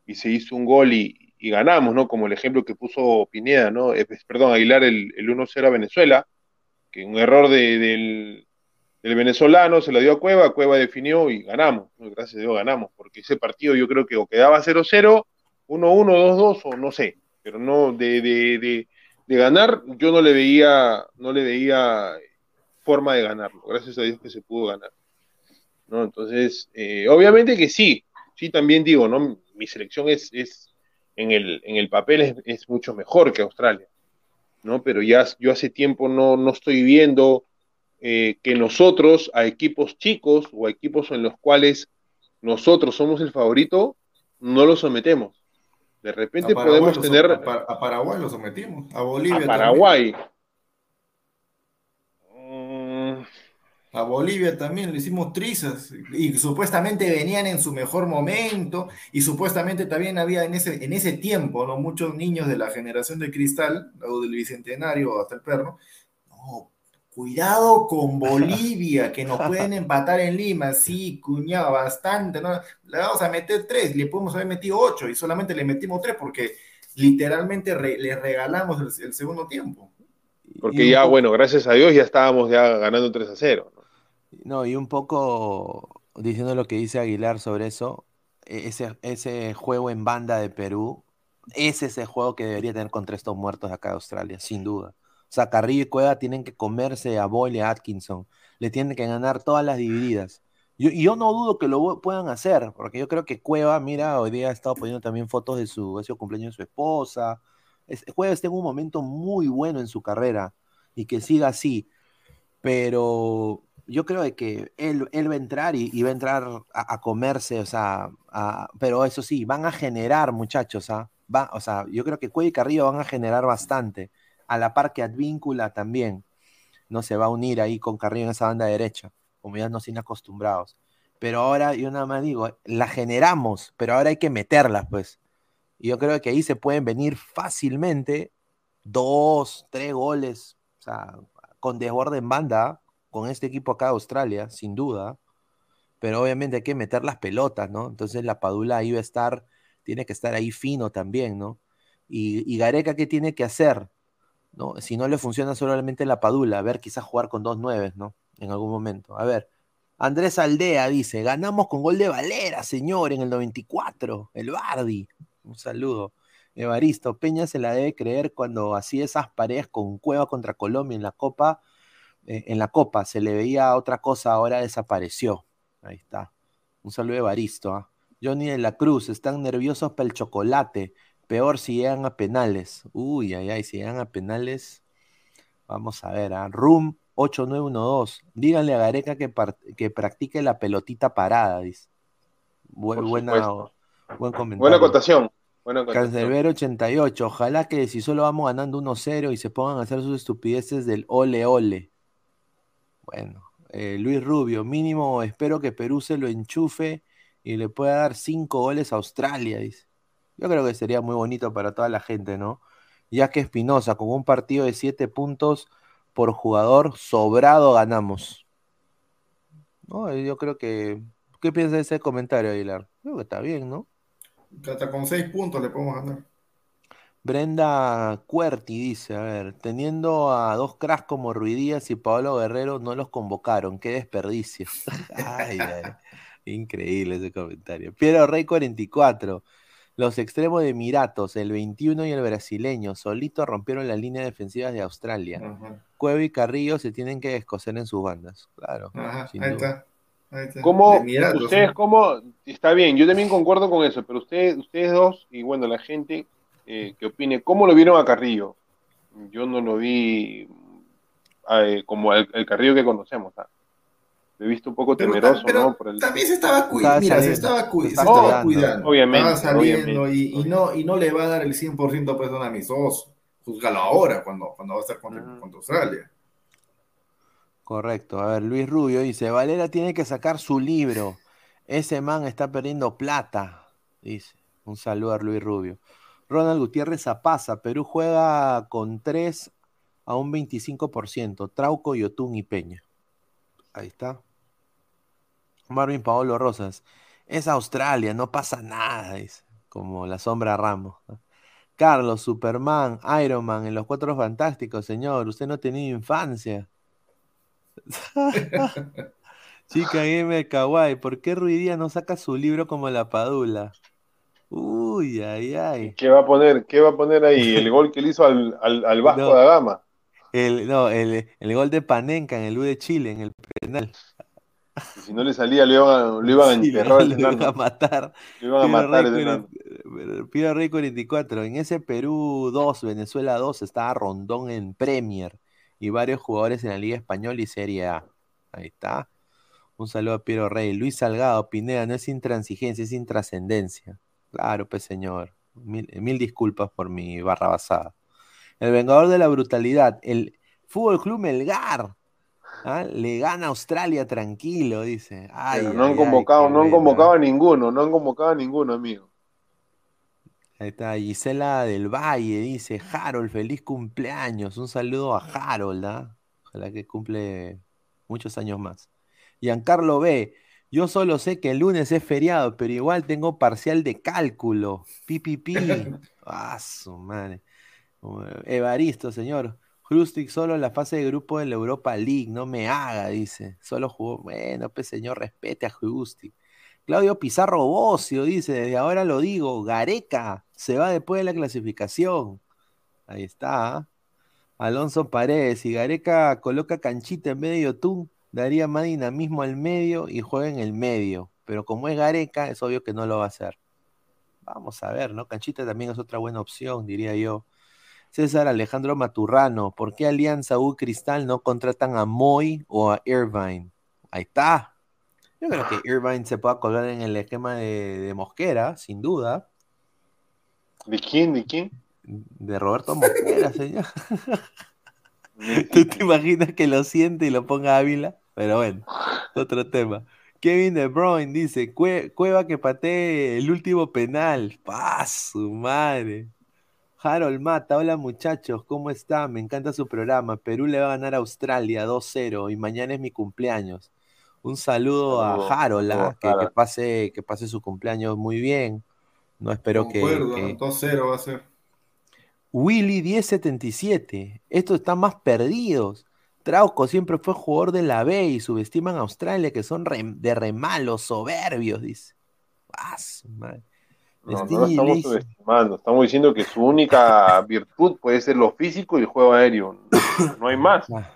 y se hizo un gol y, y ganamos, ¿no? Como el ejemplo que puso Pineda, ¿no? Eh, pues, perdón, Aguilar el, el 1-0 a Venezuela, que un error de- del, del venezolano se lo dio a Cueva, Cueva definió y ganamos. Gracias a Dios ganamos, porque ese partido yo creo que o quedaba 0-0, 1-1, 2-2 o no sé, pero no de, de, de, de ganar yo no le veía no le veía forma de ganarlo, gracias a Dios que se pudo ganar. ¿no? Entonces, eh, obviamente que sí, sí también digo, ¿no? Mi selección es en el, en el papel es, es mucho mejor que Australia, ¿no? Pero ya yo hace tiempo no, no estoy viendo eh, que nosotros a equipos chicos o a equipos en los cuales nosotros somos el favorito, no los sometemos. De repente podemos tener a, Pa- a Paraguay lo sometimos, a Bolivia a Paraguay. también. A Bolivia también le hicimos trizas y supuestamente venían en su mejor momento y supuestamente también había en ese, en ese tiempo, ¿no? Muchos niños de la generación de cristal o del bicentenario hasta el perro. No, cuidado con Bolivia, que nos pueden empatar en Lima, sí, cuñado, bastante, ¿no? Le vamos a meter tres, le podemos haber metido ocho y solamente le metimos tres porque literalmente re- le regalamos el, el segundo tiempo. Porque ya, bueno, gracias a Dios ya estábamos ya ganando 3 a 0. ¿No? Y un poco diciendo lo que dice Aguilar sobre eso, e- ese, ese juego en banda de Perú, ese es el juego que debería tener contra estos muertos acá de Australia, sin duda. O sea, Carrillo y Cueva tienen que comerse a Boyle a Atkinson, le tienen que ganar todas las divididas. Yo- y yo no dudo que lo pu- puedan hacer, porque yo creo que Cueva, mira, hoy día ha estado poniendo también fotos de su, cumpleaños de su esposa. Es- Cueva está en un momento muy bueno en su carrera y que siga así pero yo creo de que él, él va a entrar y, y va a entrar a, a comerse, o sea, pero eso sí, van a generar, muchachos, ¿ah? Va, o sea, yo creo que Cuello y Carrillo van a generar bastante, a la par que Advíncula también, no se va a unir ahí con Carrillo en esa banda derecha, como ya nos tienen acostumbrados. Pero ahora yo nada más digo, la generamos, pero ahora hay que meterlas, pues. Y yo creo que ahí se pueden venir fácilmente dos, tres goles, o sea, con desborde en banda, con este equipo acá de Australia, sin duda. Pero obviamente hay que meter las pelotas, ¿no? Entonces la Padula ahí va a estar, tiene que estar ahí fino también, ¿no? Y, y Gareca, ¿qué tiene que hacer? ¿No? Si no le funciona solamente la Padula, a ver, quizás jugar con dos nueves, ¿no? En algún momento. A ver, Andrés Aldea dice, ganamos con gol de Valera, señor, en el 94, el Bardi. Un saludo. Evaristo, Peña se la debe creer cuando hacía esas paredes con Cueva contra Colombia en la Copa. Eh, en la Copa se le veía otra cosa, ahora desapareció. Ahí está. Un saludo de Evaristo. ¿ah? Johnny de la Cruz, están nerviosos para el chocolate. Peor si llegan a penales. Uy, ay, ay, si llegan a penales. Vamos a ver, ¿ah? Room 8912. Díganle a Gareca que, que practique la pelotita parada, dice. Bu- Por buena, supuesto. buen comentario. Buena acotación. Buena acotación. Cancelbero 88. Ojalá que si solo vamos ganando 1-0 y se pongan a hacer sus estupideces del ole ole. Bueno, eh, Luis Rubio, mínimo espero que Perú se lo enchufe y le pueda dar 5 goles a Australia, dice. Yo creo que sería muy bonito para toda la gente, ¿no? Ya que Espinosa, con un partido de 7 puntos por jugador, sobrado ganamos. No, yo creo que. ¿Qué piensas de ese comentario, Aguilar? Creo que está bien, ¿no? Hasta con seis puntos le podemos ganar. Brenda Cuerti dice, a ver, teniendo a dos cracks como Ruidías y Pablo Guerrero, no los convocaron, qué desperdicio. Ay, ay, increíble ese comentario. Piero Rey 44, Los extremos de Emiratos, el 21 y el brasileño, solito rompieron las líneas defensivas de Australia. Ajá. Cueva y Carrillo se tienen que descoser en sus bandas. Claro. Ajá, sin ahí duda. está. Ahí está. ¿Cómo, ustedes ¿no? cómo, está bien, yo también concuerdo con eso, pero ustedes, ustedes dos, y bueno, la gente eh, que opine, ¿cómo lo vieron a Carrillo? Yo no lo vi eh, como el, el Carrillo que conocemos, ¿ah? Lo he visto un poco Pero, temeroso, pero ¿no? Por el- también se estaba cuidando, Estaba mira, se saliendo, estaba, cu- se se estaba estaba cuidando. Obviamente, estaba saliendo obviamente, y, y no, y no le va a dar el 100% pues a un amistoso. Júzgalo ahora, cuando, cuando va a estar contra, Australia. Correcto. A ver, Luis Rubio dice, Valera tiene que sacar su libro. Ese man está perdiendo plata. Dice. Un saludo a Luis Rubio. Ronald Gutiérrez Zapaza. Perú juega con 3 a un 25%. Trauco, Yotun y Peña. Ahí está. Marvin Paolo Rosas. Es Australia, no pasa nada, dice. Como la sombra Ramos. Carlos, Superman, Iron Man, en los Cuatro Fantásticos, señor. Usted no ha tenido infancia. Chica Gamer Kawaii, ¿por qué Ruidía no saca su libro como la Padula? Uy, ay, ay. ¿Qué va a poner, qué va a poner ahí? El gol que le hizo al, al, al Vasco No. da Gama. El, no, el, el gol de Panenka en el U de Chile, en el penal. Y si no le salía, lo iban a, lo iban a Sí, lo, enterrar. lo iban a matar. Lo iban a matar. Cuaren- Pido Rey 44. En ese Perú 2, Venezuela 2, estaba Rondón en Premier y varios jugadores en la Liga Española y Serie A. Ahí está. Un saludo a Piero Rey. Luis Salgado, Pineda, no es intransigencia, es intrascendencia. Claro, pues señor. Mil, mil disculpas por mi barra basada. El vengador de la brutalidad. El Fútbol Club Melgar. ¿ah? Le gana a Australia tranquilo, dice. Ay, Pero no han ay, convocado, no han convocado a ninguno, no han convocado a ninguno, amigo. Ahí está, Gisela del Valle dice, Harold, feliz cumpleaños. Un saludo a Harold, ¿ah? Ojalá que cumple muchos años más. Giancarlo B, yo solo sé que el lunes es feriado, pero igual tengo parcial de cálculo. Pi, pi, pi. Ah, su madre. Evaristo, señor. Hrustic solo en la fase de grupo de la Europa League, no me haga, dice. Solo jugó. Bueno, pues señor, respete a Hrustic. Claudio Pizarro Bocio dice, desde ahora lo digo, Gareca se va después de la clasificación. Ahí está. Alonso Paredes, si Gareca coloca canchita en de Yotun, daría más dinamismo al medio y juega en el medio. Pero como es Gareca, es obvio que no lo va a hacer. Vamos a ver, ¿no? Canchita también es otra buena opción, diría yo. César Alejandro Maturrano, ¿por qué Alianza U Cristal no contratan a Moy o a Irvine? Ahí está. Yo creo que Irvine se pueda colgar en el esquema de, de Mosquera, sin duda. ¿De quién? ¿De quién? De Roberto Mosquera, señor. ¿Tú te imaginas que lo siente y lo ponga Ávila? Pero bueno, otro tema. Kevin De Bruyne dice, "Cue- Cueva que patee el último penal. ¡Paz, su madre! Harold Mata, hola muchachos, ¿cómo están? Me encanta su programa. Perú le va a ganar a Australia 2-0 y mañana es mi cumpleaños. Un saludo Saludo, a Harold, saludo ¿ah? que, que pase, que pase su cumpleaños muy bien. No espero que, Concuerdo, que- 2-0 va a ser. Willy 1077. Estos están más perdidos. Trauco siempre fue jugador de la B y subestiman a Australia, que son re- de remalos, soberbios, dice. Ah, su madre. No, no lo estamos subestimando, estamos diciendo que su única virtud puede ser lo físico y el juego aéreo. No hay más. Ah,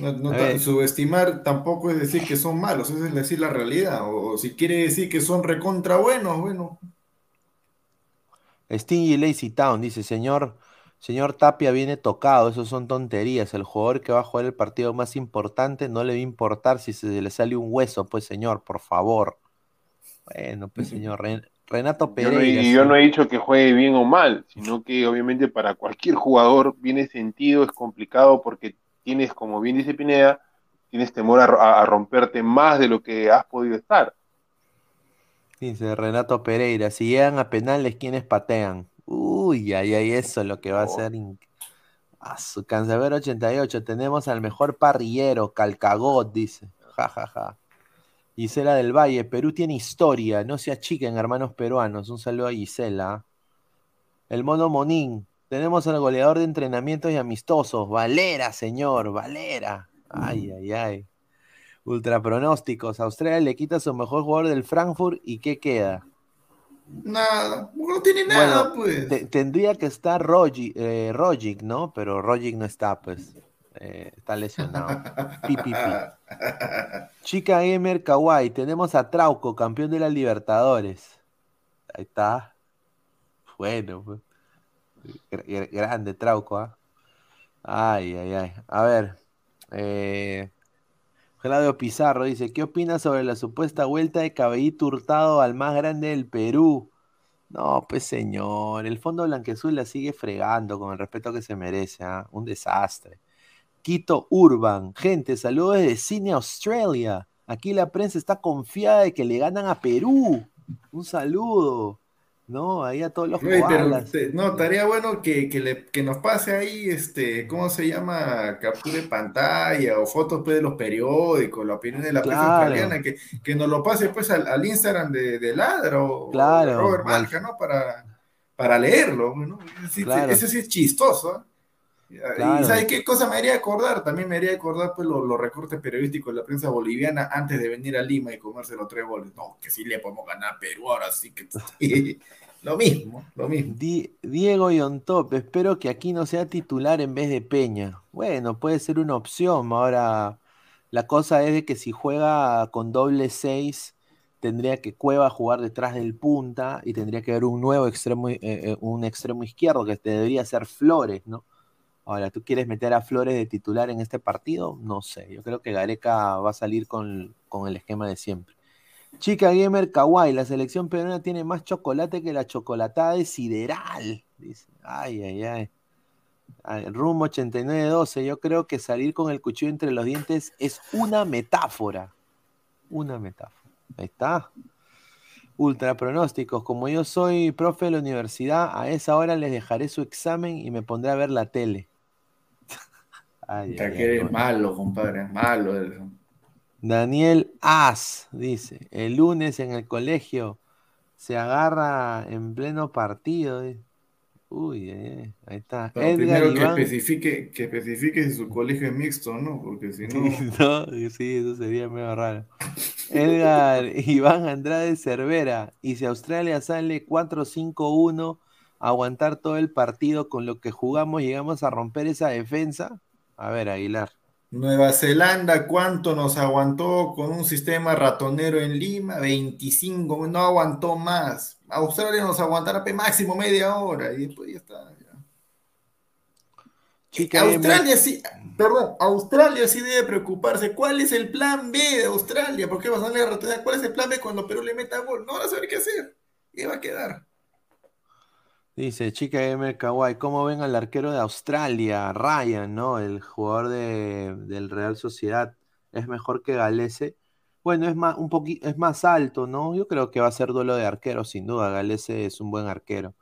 No, no subestimar tampoco es decir que son malos, es decir la realidad. O, o si quiere decir que son recontra buenos, bueno. Stingy Lazy Town dice, señor, señor Tapia viene tocado, eso son tonterías. El jugador que va a jugar el partido más importante no le va a importar si se le sale un hueso, pues señor, por favor. Bueno, pues señor, Ren- Renato Yo no, Pereira. y yo no he dicho que juegue bien o mal, sino que obviamente para cualquier jugador viene sentido, es complicado porque tienes, como bien dice Pineda, tienes temor a- a romperte más de lo que has podido estar. Dice Renato Pereira, si llegan a penales, ¿quiénes patean? Uy, ay, ay, eso es lo que va a Oh. ser. A su Cancerbero 88, tenemos al mejor parrillero, Calcagot, dice. Ja, ja, ja. Gisela del Valle, Perú tiene historia, no se achiquen, hermanos peruanos. Un saludo a Gisela. El mono Monín, tenemos al goleador de entrenamientos y amistosos, Valera, señor, Valera. Ay, ay, ay. Ultra pronósticos. Australia le quita a su mejor jugador del Frankfurt y ¿qué queda? Nada, no tiene nada, pues. te- tendría que estar Rogic, eh, Rogic, ¿no? Pero Rogic no está, pues. Eh, está lesionado. Pi, pi, pi. Chica Gamer Kawaii, tenemos a Trauco, campeón de la Libertadores. Ahí está. Bueno, pues. Gr- gr- grande Trauco, ¿ah? Ay, ay, ay. A ver. Eh, Claudio Pizarro dice: ¿Qué opinas sobre la supuesta vuelta de Cabellito Hurtado al más grande del Perú? No, pues señor, el Fondo Blanquezul la sigue fregando con el respeto que se merece, ¿ah? Un desastre. Quito Urban, gente, saludos desde Cine Australia. Aquí la prensa está confiada de que le ganan a Perú. Un saludo. No, ahí a todos los pero koalas. te- no, estaría bueno que, que, le- que nos pase ahí, este, ¿cómo se llama? Captura de pantalla o fotos pues, de los periódicos, la opinión de la prensa Claro. australiana, que, que nos lo pase pues al, al Instagram de, de Ladra o, o Claro, Robert o al- Marca, ¿no? Para, para leerlo, ¿no? Claro. Eso sí es chistoso, ¿ah? Claro. Y ¿sabes qué cosa me haría acordar? También me haría acordar pues los, los recortes periodísticos de la prensa boliviana antes de venir a Lima y comerse los tres goles. No, que sí le podemos ganar a Perú ahora sí que... lo mismo, lo mismo. Di- Diego Yontop, espero que aquí no sea titular en vez de Peña. Bueno, puede ser una opción. Ahora, la cosa es de que si juega con doble 6, tendría que Cueva jugar detrás del punta y tendría que haber un nuevo extremo, eh, eh, un extremo izquierdo que debería ser Flores, ¿no? Ahora, ¿tú quieres meter a Flores de titular en este partido? No sé. Yo creo que Gareca va a salir con, con el esquema de siempre. Chica Gamer Kawaii, la selección peruana tiene más chocolate que la chocolatada de Sideral. Dice. Ay, ay, ay. Ay, Rumbo 8912, yo creo que salir con el cuchillo entre los dientes es una metáfora. Una metáfora. Ahí está. Ultra pronósticos. Como yo soy profe de la universidad, a esa hora les dejaré su examen y me pondré a ver la tele. Ay, que eres malo, compadre, malo. eres. Daniel As dice, el lunes en el colegio se agarra en pleno partido. dice. Uy, eh, ahí está. Pero Edgar primero que especifique, que especifique si su colegio es mixto, ¿no? Porque si no... No, sí, eso sería medio raro. Edgar Iván Andrade Cervera. Y si Australia sale 4-5-1, aguantar todo el partido con lo que jugamos, llegamos a romper esa defensa. A ver, Aguilar. Nueva Zelanda, ¿cuánto nos aguantó con un sistema ratonero en Lima? 25, no aguantó más. Australia nos aguantará máximo media hora y después ya está. ya. Chica Australia M. sí, perdón, Australia sí debe preocuparse. ¿Cuál es el plan B de Australia? ¿Por qué vas a darle ratonera? ¿Cuál es el plan B cuando Perú le meta gol? No van a saber qué hacer. ¿Qué va a quedar? Dice Chica Gamer Kawaii, ¿cómo ven al arquero de Australia, Ryan, ¿no? El jugador de, del Real Sociedad. ¿Es mejor que Galese? Bueno, es más, un es más alto, ¿no? Yo creo que va a ser duelo de arqueros, sin duda. Galese es un buen arquero,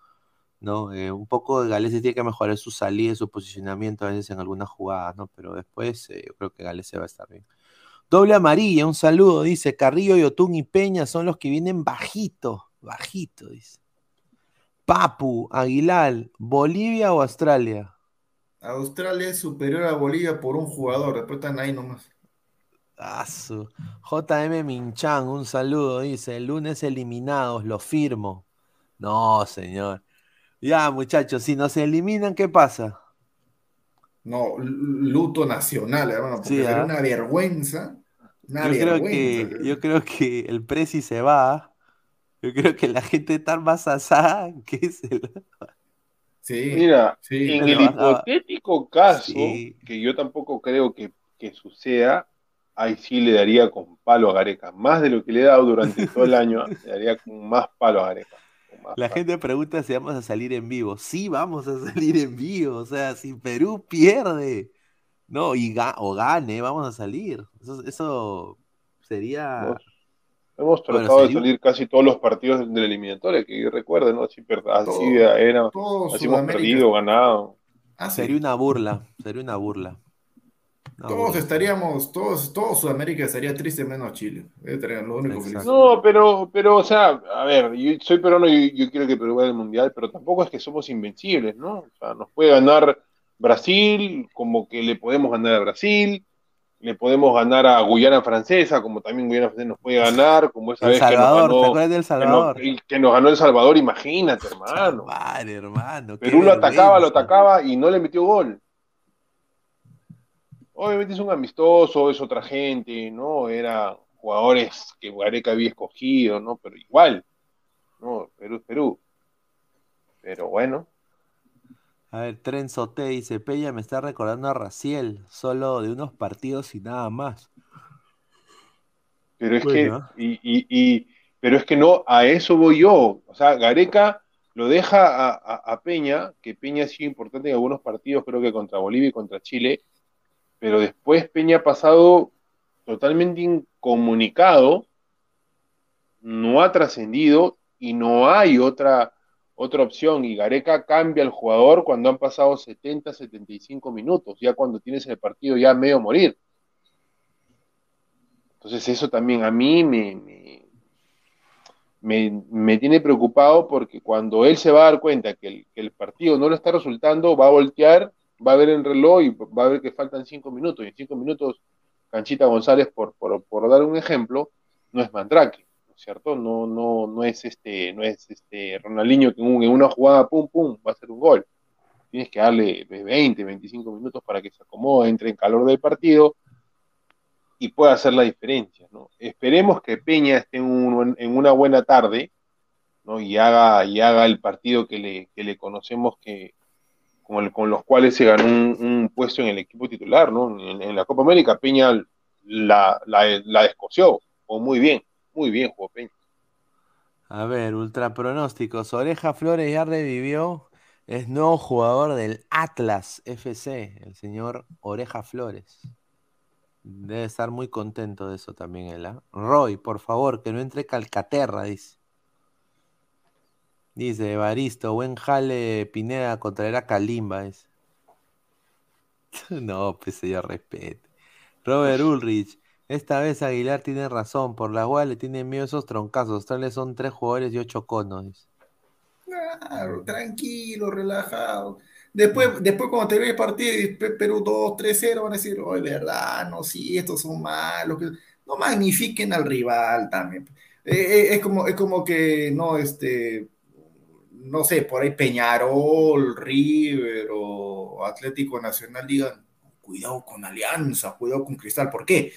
¿no? Eh, un poco de Galese tiene que mejorar su salida su posicionamiento a veces en algunas jugadas, ¿no? Pero después eh, yo creo que Galese va a estar bien. Doble amarilla, un saludo, dice Carrillo, Yotun y Peña son los que vienen bajito, bajito, dice. Papu, Aguilar, ¿Bolivia o Australia? Australia es superior a Bolivia por un jugador, después están ahí nomás. Ah, su- JM Minchan, un saludo, dice, el lunes eliminados, lo firmo. No, señor. Ya, muchachos, si nos eliminan, ¿qué pasa? No, luto nacional, hermano, porque Sí, una vergüenza. Una Yo creo que, yo creo que el Prezi se va. Yo creo que la gente está más asada que es el... Sí, Mira, sí. en el bajaba. hipotético caso, Sí. que yo tampoco creo que, que suceda, ahí sí le daría con palo a Gareca. Más de lo que le he dado durante todo el año, le daría con más palo a Gareca. La gente pregunta si vamos a salir en vivo. Sí, vamos a salir en vivo. O sea, si Perú pierde, no, y ga- o gane, vamos a salir. Eso, eso sería. Hemos- Bueno, tratado de salir casi todos los partidos de la eliminatoria, que yo recuerde, ¿no? Así, per- así Todo- era, todo así hemos Sudamérica. perdido, ganado. Ah, sí. Sería una burla. Sería una burla. Una Todos burla. estaríamos, todos, todo Sudamérica estaría triste menos Chile. No, pero, pero, o sea, a ver, yo soy peruano y yo quiero que Perú vaya al Mundial, pero tampoco es que somos invencibles, ¿no? O sea, nos puede ganar Brasil, como que le podemos ganar a Brasil, le podemos ganar a Guyana Francesa, como también Guyana Francesa nos puede ganar, como esa El vez Salvador, que nos ¿te ganó, acuerdas del que nos- Salvador? que, nos ganó El Salvador, imagínate, hermano. Vale, hermano. Perú lo atacaba, lo atacaba y no le metió gol. Obviamente es un amistoso, es otra gente, ¿no? Era jugadores que Gareca había escogido, ¿no? Pero igual, ¿no? Perú es Perú. Pero bueno, A ver, Tren Soté dice, Peña me está recordando a Raciel, solo de unos partidos y nada más. pero es Bueno. que, y, y- y- pero es que no, a eso voy yo. O sea, Gareca lo deja a, a- a Peña, que Peña ha sido importante en algunos partidos, creo que contra Bolivia y contra Chile, pero después Peña ha pasado totalmente incomunicado, no ha trascendido y no hay otra, otra opción. Y Gareca cambia al jugador cuando han pasado 70, 75 minutos, ya cuando tienes el partido ya medio morir. Entonces eso también a mí me, me, me- me tiene preocupado porque cuando él se va a dar cuenta que el, partido no le está resultando, va a voltear, va a ver el reloj y va a ver que faltan cinco minutos. Y en cinco minutos, Canchita González, por, por, por dar un ejemplo, no es Mandrake, ¿no es cierto? No, no, no es este, no es este Ronaldinho que en, un- en una jugada, pum, pum, va a hacer un gol. Tienes que darle 20, 25 minutos para que se acomode, entre en calor del partido y pueda hacer la diferencia, ¿no? Esperemos que Peña esté en, un- en una buena tarde, ¿no? Y haga, y haga el partido que le, que le conocemos que, con, el- con los cuales se ganó un, un puesto en el equipo titular, ¿no? En, en la Copa América Peña la, la, la descoció, o muy bien, muy bien jugó Peña. A ver, ultra pronósticos. Oreja Flores ya revivió. Es nuevo jugador del Atlas FC, el señor Oreja Flores. Debe estar muy contento de eso también él. ¿ah? Roy, por favor, que no entre Calcaterra, dice. Dice Evaristo, buen jale Pineda contra era Kalimba. Dice. no, pues señor, respete. Robert Ulrich, esta vez Aguilar tiene razón, por la cual le tienen miedo esos troncazos. Tales son tres jugadores y ocho conos. Claro, tranquilo, relajado. Después, después cuando te el partido y Pe- Perú 2, 3-0, van a decir, oh, verdad, no, sí, estos son malos. que-". No magnifiquen al rival también. Eh, eh, es como, es como que, no, este, no sé, por ahí Peñarol, River o Atlético Nacional digan, cuidado con Alianza, cuidado con Cristal. ¿Por qué?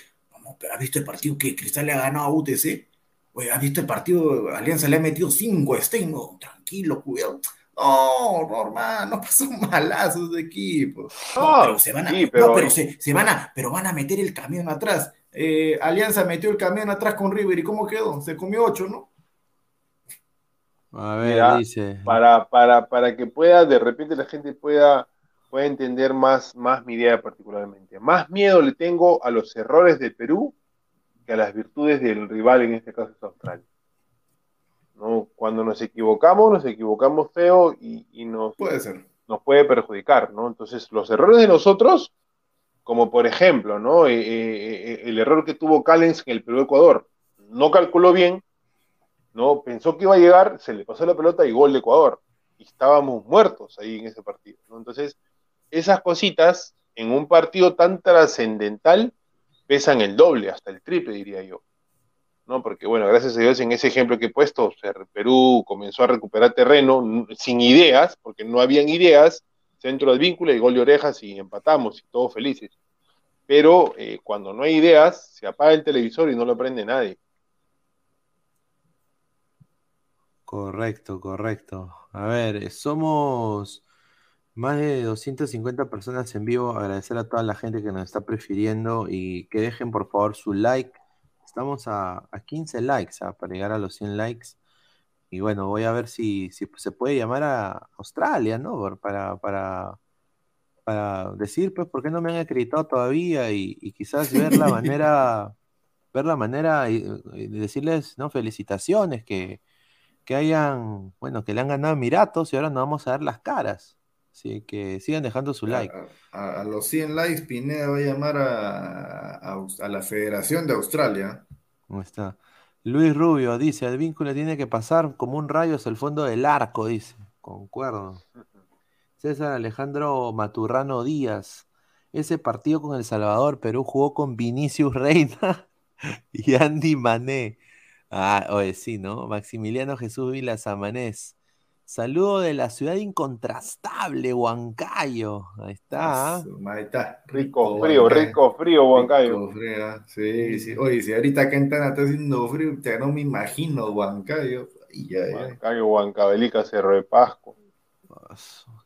Pero ¿has visto el partido que Cristal le ha ganado a UTC? Oye, ¿has visto el partido? Alianza le ha metido cinco a Stein. No, tranquilo, cuidado. No, normal, no pasó malazos de equipo. No, No, pero se van a, sí, pero- no, pero se, se van a, pero van a meter el camión atrás. Eh, Alianza metió el camión atrás con River y ¿cómo quedó? Se comió ocho, ¿no? A ver, Mira, dice. para, para, para que pueda, de repente la gente pueda, pueda entender más, más mi idea particularmente. Más miedo le tengo a los errores de Perú que a las virtudes del rival, en este caso es Australia. ¿No? Cuando nos equivocamos, nos equivocamos feo y, y nos, Puede ser. nos puede perjudicar, ¿no? Entonces, los errores de nosotros, como por ejemplo, ¿no? Eh, eh, eh, el error que tuvo Callens en el Perú-Ecuador, no calculó bien, ¿no? Pensó que iba a llegar, se le pasó la pelota y gol de Ecuador. Y estábamos muertos ahí en ese partido, ¿no? Entonces, esas cositas en un partido tan trascendental pesan el doble, hasta el triple, diría yo. ¿no? Porque, bueno, gracias a Dios en ese ejemplo que he puesto, Perú comenzó a recuperar terreno sin ideas, porque no habían ideas, centro del vínculo y gol de orejas y empatamos y todos felices. Pero eh, cuando no hay ideas, se apaga el televisor y no lo prende nadie. Correcto, correcto. A ver, eh, somos más de 250 personas en vivo. Agradecer a toda la gente que nos está prefiriendo y que dejen por favor su like. Estamos a, a 15 likes ah, para llegar a los 100 likes. Y bueno, voy a ver si, si se puede llamar a Australia, ¿no? Para, para, para decir, pues, por qué no me han acreditado todavía y, y quizás ver la manera, ver la manera y, y decirles, ¿no? Felicitaciones, que, que hayan, bueno, que le han ganado a Emiratos y ahora nos vamos a ver las caras. Así que sigan dejando su like. A, a los 100 likes, Pineda va a llamar a, a la Federación de Australia. ¿Cómo está? Luis Rubio dice, el vínculo tiene que pasar como un rayo hacia el fondo del arco, dice. Concuerdo. César Alejandro Maturrano Díaz. ese partido con El Salvador, Perú jugó con Vinicius Reina y Andy Mané. Ah, oye, sí, ¿no? Maximiliano Jesús Vila Samanés. Saludo de la ciudad incontrastable, Huancayo. Ahí está. ¿ah? Ahí está. Rico frío, rico frío, Huancayo. Rico frío, ¿ah? Sí, sí. Oye, si ahorita acá en Tana está haciendo frío, ya no me imagino Huancayo. Ay, ay, ay. Huancayo, Huancavelica, Cerro de Pasco.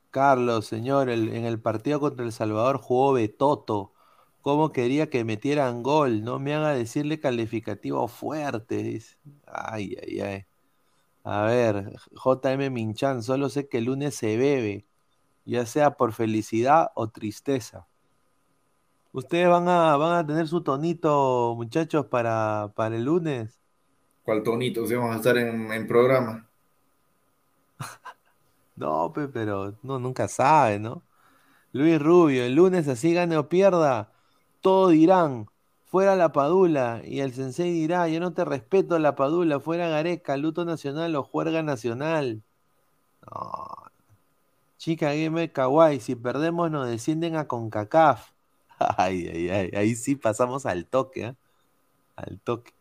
Carlos, señor, el- en el partido contra El Salvador jugó Betoto. ¿Cómo quería que metieran gol? No me haga decirle calificativo fuerte. dice. Ay, ay, ay. A ver, JM Minchan, solo sé que el lunes se bebe, ya sea por felicidad o tristeza. ¿Ustedes van a, van a tener su tonito, muchachos, para, para el lunes? ¿Cuál tonito? Si vamos a estar en, en programa. No, pe, pero no, nunca sabe, ¿no? Luis Rubio, el lunes así gane o pierda, todos dirán, fuera la Padula, y el sensei dirá, yo no te respeto la Padula, fuera Gareca, luto nacional o juerga nacional. Chica Gamer Kawaii, si perdemos nos descienden a CONCACAF. Ay, ay, ay, ahí sí pasamos al toque, ¿ah? Al toque.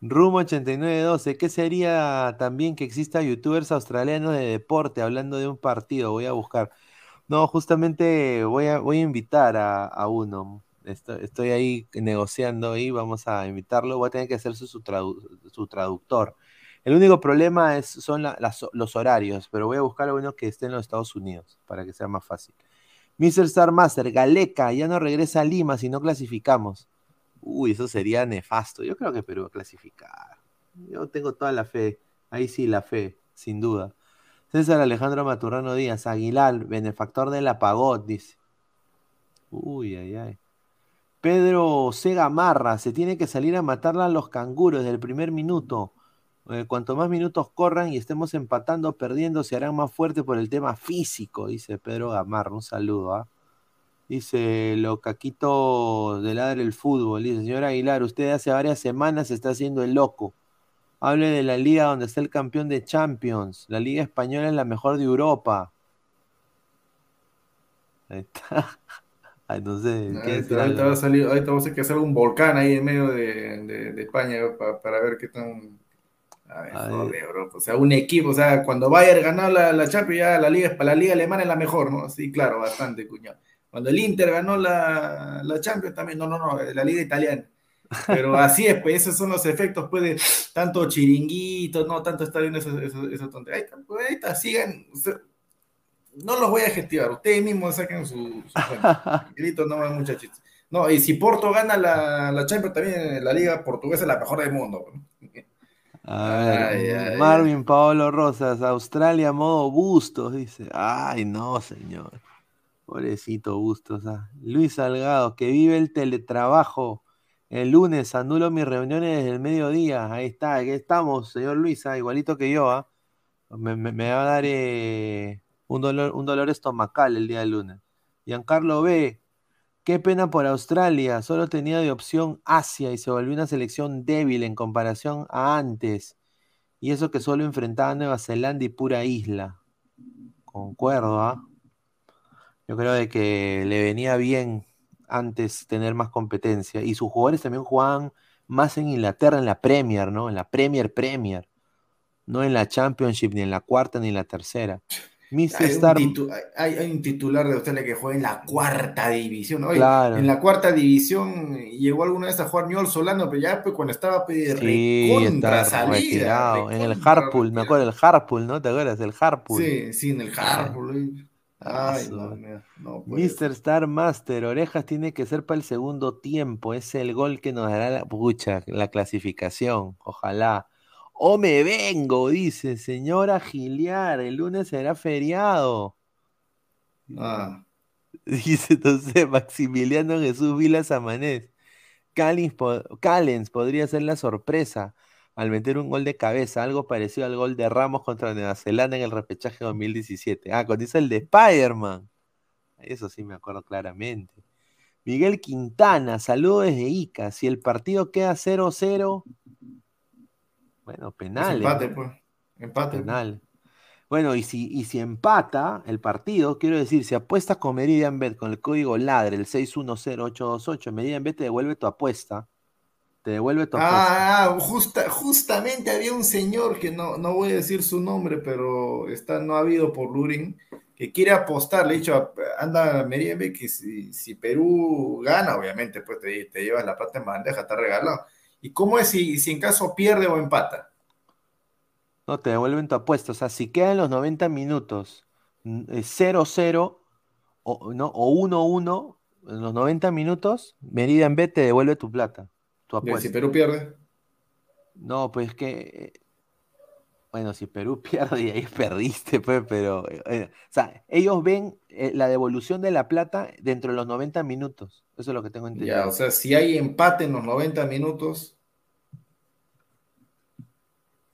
Rumo 8912, ¿qué sería también que exista youtubers australianos de deporte hablando de un partido? Voy a buscar. No, justamente voy a, voy a invitar a, a uno. Estoy, ahí negociando y vamos a invitarlo. Voy a tener que hacer su, su tradu- su traductor. El único problema es, son los horarios, pero voy a buscar a uno que esté en los Estados Unidos para que sea más fácil. Mr. Star Master, Galeca, ya no regresa a Lima si no clasificamos. Uy, eso sería nefasto. Yo creo que Perú va a clasificar. Yo tengo toda la fe. Ahí sí, la fe, sin duda. César Alejandro Maturrano Díaz, Aguilar, benefactor del apagón, dice. Uy, ay, ay. Pedro C. Gamarra, se tiene que salir a matarla a los canguros desde el primer minuto. Eh, cuanto más minutos corran y estemos empatando perdiendo, se harán más fuertes por el tema físico, dice Pedro Gamarra. Un saludo, ¿ah? Dice lo caquito de ladre el fútbol. Dice, señor Aguilar, usted hace varias semanas se está haciendo el loco. Hable de la liga donde está el campeón de Champions. La liga española es la mejor de Europa. Ahí está. Ay, no sé. ¿qué decir Ahorita, va a salir, ahorita vamos a tener que hacer un volcán ahí en medio de, de- de España pa- para ver qué tan. A ver, joder, bro. O sea, un equipo, o sea, cuando Bayern ganó la, la Champions, ya la liga, la liga alemana es la mejor, ¿no? Sí, claro, bastante, cuñado. Cuando el Inter ganó la, la Champions también, no, no, no, la liga italiana. Pero así es, pues esos son los efectos, pues, de tanto chiringuito, no tanto estar viendo esos tonterías. Ahí está, pues, ahí está, sigan. No los voy a gestivar, ustedes mismos saquen su, su. Grito, no, muchachitos. No, y si Porto gana la, la Champions, también la liga portuguesa es la mejor del mundo. A ver, Ay, ay, Marvin Paolo Rosas, Australia modo Bustos, dice. Ay, no, señor. Pobrecito Bustos. ah. Luis Salgado, que vive el teletrabajo. El lunes anulo mis reuniones desde el mediodía. Ahí está, aquí estamos, señor Luis, ah, igualito que yo. ah. Me, me- me va a dar eh, un, dolor, un dolor estomacal el día del lunes. Giancarlo B. Qué pena por Australia, solo tenía de opción Asia y se volvió una selección débil en comparación a antes. Y eso que solo enfrentaba a Nueva Zelanda y pura isla. Concuerdo, ¿ah? Yo creo de que le venía bien antes tener más competencia. Y sus jugadores también jugaban más en Inglaterra, en la Premier, ¿no? En la Premier Premier. No en la Championship, ni en la cuarta, ni en la tercera. Mr. Hay un, Star, titu- hay- hay un titular de Australia que juega en la cuarta división. Oye, Claro. en la cuarta división llegó alguna vez a jugar Newell Solano, pero ya pues, cuando estaba pues, sí, recontra salida, retirado. En el Harpool, me acuerdo, el Harpool, ¿no? ¿Te acuerdas? El Harpool. Sí, sí, en el Harpool. Ah, Ay, su- no, no, Mr. Star Master, orejas tiene que ser para el segundo tiempo. Es el gol que nos dará la, pucha, la clasificación. Ojalá. O me vengo, dice señora Giliar. El lunes será feriado. Ah. Dice entonces Maximiliano Jesús Vilas Amanés. Callens, po- Callens podría ser la sorpresa al meter un gol de cabeza, algo parecido al gol de Ramos contra Nueva Zelanda en el repechaje 2017. Ah, cuando hizo el de Spider-Man. Eso sí me acuerdo claramente. Miguel Quintana, saludo desde Ica. Si el partido queda 0-0, bueno, penales. empate, ¿no? pues. Empate. Penal. Bueno, y si, y si empata el partido, quiero decir, si apuestas con Meridian Bet con el código LADRE, el 610828, Meridian Bet te devuelve tu apuesta. Te devuelve tu apuesta. Ah, justa, justamente había un señor que no, no voy a decir su nombre, pero está no ha habido por Lurin, que quiere apostar. Le he dicho, anda, Meridian Bet, que si, si Perú gana, obviamente, pues te, te llevas la plata en bandeja, está regalado. ¿Y cómo es si, si en caso pierde o empata? No, te devuelven tu apuesta. O sea, si quedan los 90 minutos 0-0 o, ¿no? o 1-1 en los 90 minutos, Meridian B te devuelve tu plata. Tu Y apuesta. si Perú pierde, No, pues es que. Eh, Bueno, si Perú pierde y ahí perdiste, pues, pero. eh, o sea, ellos ven eh, la devolución de la plata dentro de los 90 minutos. Eso es lo que tengo entendido. ya, o sea, si hay empate en los 90 minutos,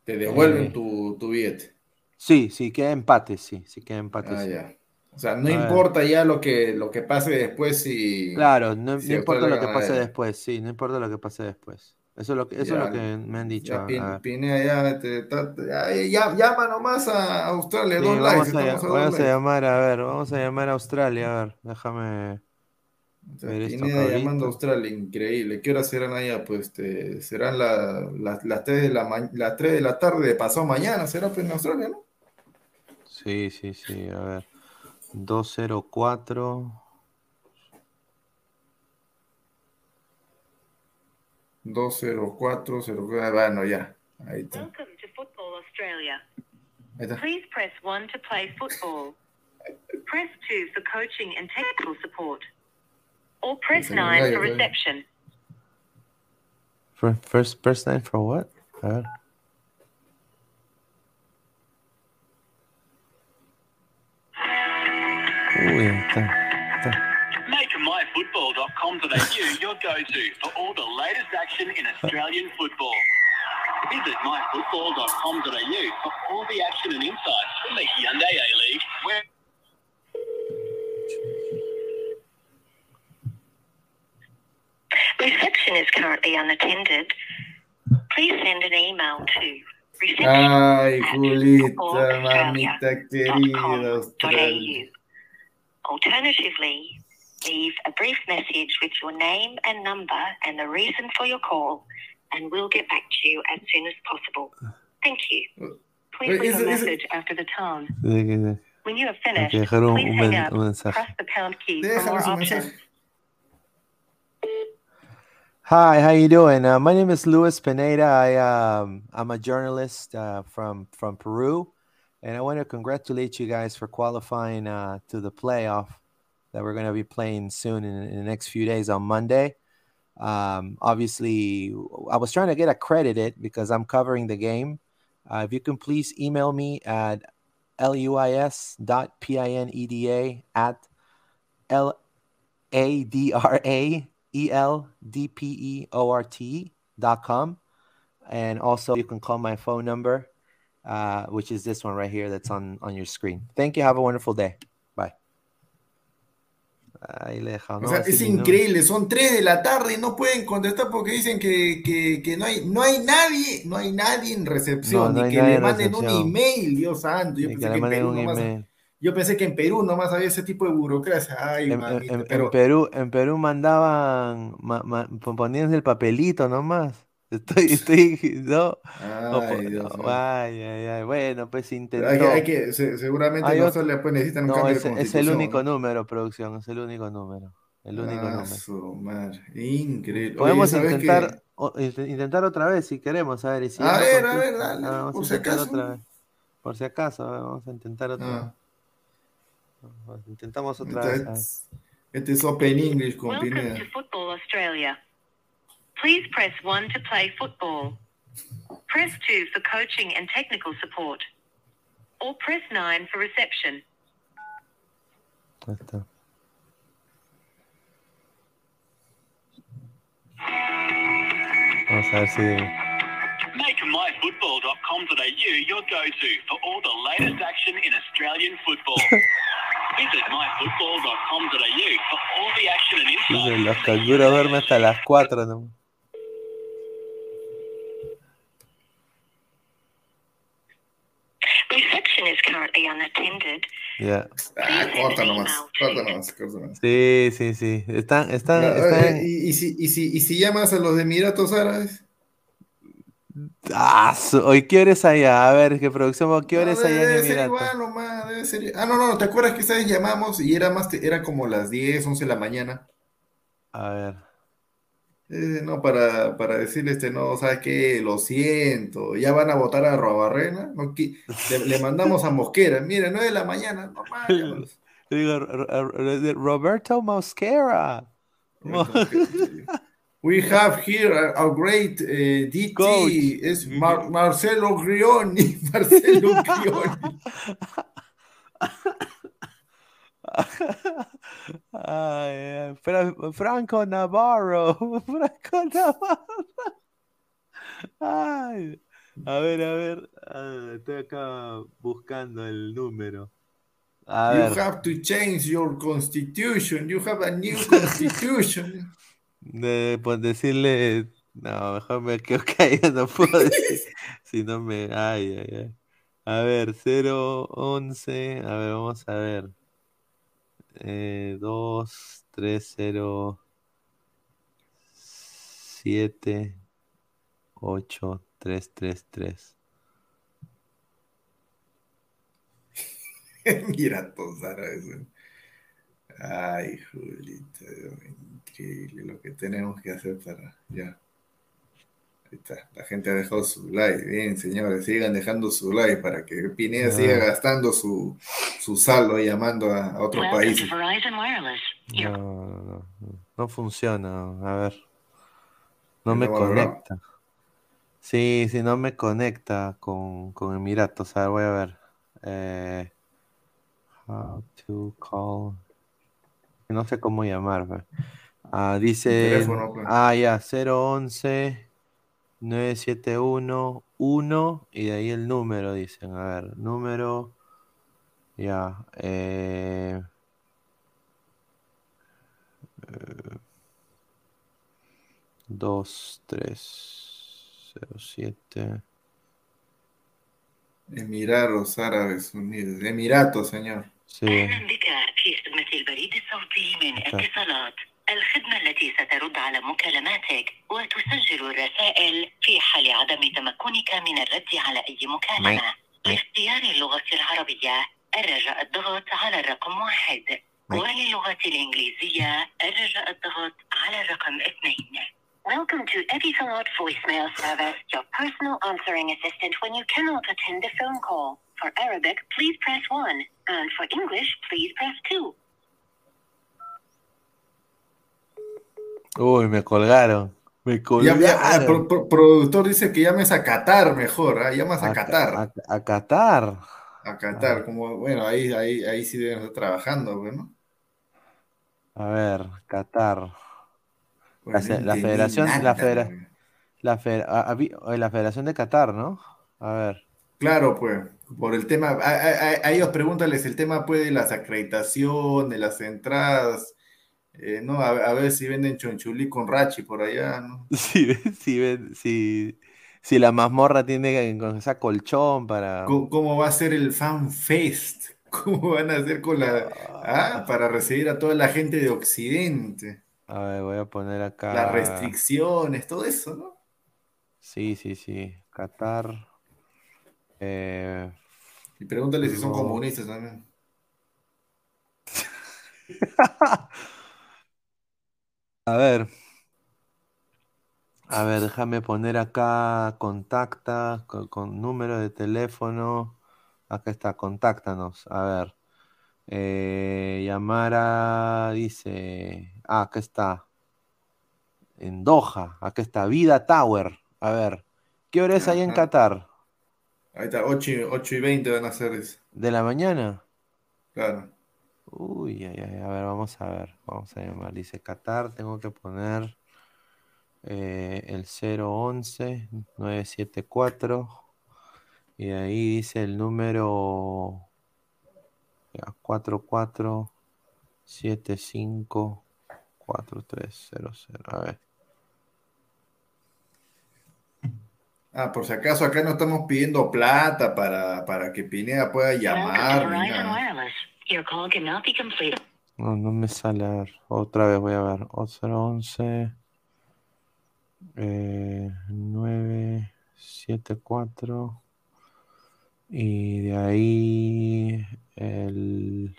te devuelven Eh, tu, tu billete. Sí, sí, queda empate, sí, sí queda empate. Ah, sí. ya. O sea, no A ver. importa ya lo que, lo que pase después si, Claro, no, si no importa lo que gana, pase después, sí, no importa lo que pase después. Eso es lo que, eso es Ya, lo que me han dicho. Ya, Pin- a ver. Pineda, ya, te- llama nomás a Australia, Sí, dos vamos, likes, a, dos vamos a llamar, a ver, vamos a llamar a Australia, a ver, déjame O sea, ver esto Pineda acá llamando a. Australia, increíble. ¿Qué hora serán allá? Pues este, serán la- las, las 3 de la, ma- las 3 de la tarde de pasado mañana, será pues en Australia, ¿no? Sí, sí, sí, a ver. 204. 204, 04, bueno, ya. Ahí está. Welcome to Football Australia. Ahí está. Please press 1 to play football. Press 2 for coaching and technical support. Or press 9 for reception. For first, first name for what? A ver. Uy, ahí está, está. Make myfootball.com.au your go-to for all the latest action in Australian football. Visit myfootball.com.au for all the action and insights from the Hyundai A-League, where Reception is currently unattended. Please send an email to Ay, Julita, mamita querida, Australia. Alternatively, leave a brief message with your name and number and the reason for your call, and we'll get back to you as soon as possible. Thank you. Please Wait, leave a it- is it- message after the tone. When you have finished, que please hang up. Press the pound key for more options. Hi, how are you doing? Uh, my name is Luis Pineda. I um, I'm a journalist uh, from from Peru, and I want to congratulate you guys for qualifying uh, to the playoff that we're going to be playing soon in, in the next few days on Monday. Um, obviously, I was trying to get accredited because I'm covering the game. Uh, if you can please email me at luis.pineda at l a D R A E L D P E O R T dot. And also, you can call my phone number, uh, which is this one right here that's on, on your screen. Thank you. Have a wonderful day. Ahí le he dejado, O sea, es increíble, son 3 de la tarde y no pueden contestar porque dicen que, que, que no, hay, no hay nadie, no hay nadie en recepción, No, no ni que le en manden un email, Dios santo. Yo pensé que, en Perú nomás, yo pensé que en Perú nomás había ese tipo de burocracia. Ay, En, en- mamita, en- en pero Perú, en Perú mandaban, ma- ma- ponían el papelito nomás. Estoy, estoy, no. no, Ay, Dios no, mío. ay, ay, ay. Bueno, pues intentó. hay que, hay que- se- seguramente Hay Australia pues necesitan un No, cambio es, de es el único número, producción, es el único número. El único Ah, número. su madre, increíble. Podemos intentar, o- intentar otra vez si queremos, a ver. si A ver, a contesta- ver, dale, ah, vamos por a si acaso. otra vez. Por si acaso, a ver, vamos a intentar otra Ah. vez. Intentamos otra vez. Este es Open English con Welcome Pineda. to Football Australia. Please press 1 to play football. Press 2 for coaching and technical support. Or press 9 for reception. Ahí está. Vamos a. Make myfootball.com.au your go-to for all the latest action in Australian football. Visit myfootball.com.au for all the action and insights Dice, los from the canguros duermen hasta las 4 ¿no? Extension is currently unattended. Ya. Ah, corta nomás, corta nomás, corta nomás. Sí, sí, sí. Están, están, Ya, están- eh, y, y si, y, si, ¿Y si llamas a los de Emiratos Árabes? Ah, hoy, ¿qué hora es allá? A ver, ¿qué producción? ¿Qué hora No, es allá debe en ser igual nomás, debe ser- Ah, no, no, ¿te acuerdas que esa vez llamamos y era más, te- era como las 10, 11 de la mañana? A ver. Eh, no, para, para decirle, este, no, ¿sabes qué? Lo siento, ya van a votar a Robarrena. No, le, le mandamos a Mosquera, mire, 9 de la mañana, normal. Le digo, Ro- Ro- Ro- Roberto Mosquera. Mo- We have here a, a great eh, DT, es Mar- Marcelo Grioni, Marcelo Grioni. Ay, Fra- Franco Navarro. Franco Navarro. Ay. A ver, a ver. Ah, estoy acá buscando el número. A You ver. have to change your constitution, you have a new constitution. De, pues decirle. No, mejor me quedo callado, no puedo decir. Si no me. Ay, ay, ay. A ver, 011. A ver, vamos a ver. Eh, 2, 3, 0, 7, 8, 3, 3, 3. Mira, árabes. güey. Ay, Julita, increíble lo que tenemos que hacer para. Ya. Está. La gente ha dejado su like. Bien, señores, sigan dejando su like para que Pineda Ah. siga gastando su, su saldo llamando a, a otros Welcome países. No, no, no, no funciona. A ver. No me conecta. Sí, sí, no me conecta con, con Emiratos. A ver, voy a ver. Eh, how to call. No sé cómo llamar. Ah, dice. teléfono, pues. Ah, ya, 011 971 1 y de ahí el número, dicen. A ver, número. Ya. Eh, eh, 2, 3, 0, 7. Emiratos Árabes Unidos. Emiratos, señor. Sí. الخدمة التي سترد على مكالماتك وتسجل الرسائل في حال عدم تمكنك من الرد على أي مكالمة. لاختيار اللغة العربية الرجاء الضغط على الرقم واحد. وللغة الإنجليزية الرجاء الضغط على الرقم اثنين. Welcome to Etisalat voicemail service, your personal answering assistant when you cannot attend a phone call. For Arabic, please press 1, and for English, please press 2. Uy, me colgaron. Me Ya- colgaron. ya, el pro- pro- productor dice que llames a Qatar mejor, ¿ah? Llamas a A- Qatar. A, a Qatar. A Qatar, como, bueno, ahí, ahí, ahí sí deben estar trabajando, pues, ¿no? A ver, Qatar. La, Pues la federación, la, federa- la, fe- a- habi- eh, la Federación de Qatar, ¿no? A ver. Claro, pues, por el tema, a- a ellos pregúntales el tema, pues, de las acreditaciones, las entradas, eh, ¿no? A, a ver si venden chonchulí con rachi por allá, ¿no? Si, si, ven- si, si la mazmorra tiene con esa colchón para. ¿Cómo, cómo va a ser el Fan Fest? ¿Cómo van a hacer con la, ah, para recibir a toda la gente de Occidente? A ver, voy a poner acá. Las restricciones, todo eso, ¿no? Sí, sí, sí. Qatar. Eh, Y pregúntale si son no. comunistas también. A ver. A ver, déjame poner acá contacta con, con número de teléfono. Acá está, contáctanos. A ver. Eh, llamar a. Dice. Ah, acá está. En Doha. Acá está. Vida Tower. A ver. ¿Qué hora es ahí en. Qatar? Ahí está, 8, y- 8 y 20 van a ser. ¿De la mañana? Claro. Uy, ay, ay, a ver, vamos a ver. Vamos a llamar. Dice Qatar, tengo que poner eh, el 011 974. Y de ahí dice el número ya, 44 75 4300. A ver. Ah, por si acaso acá no estamos pidiendo plata para, para que Pineda pueda llamar. No, me sale. Otra vez voy a ver. 011 eh, 974 y de ahí el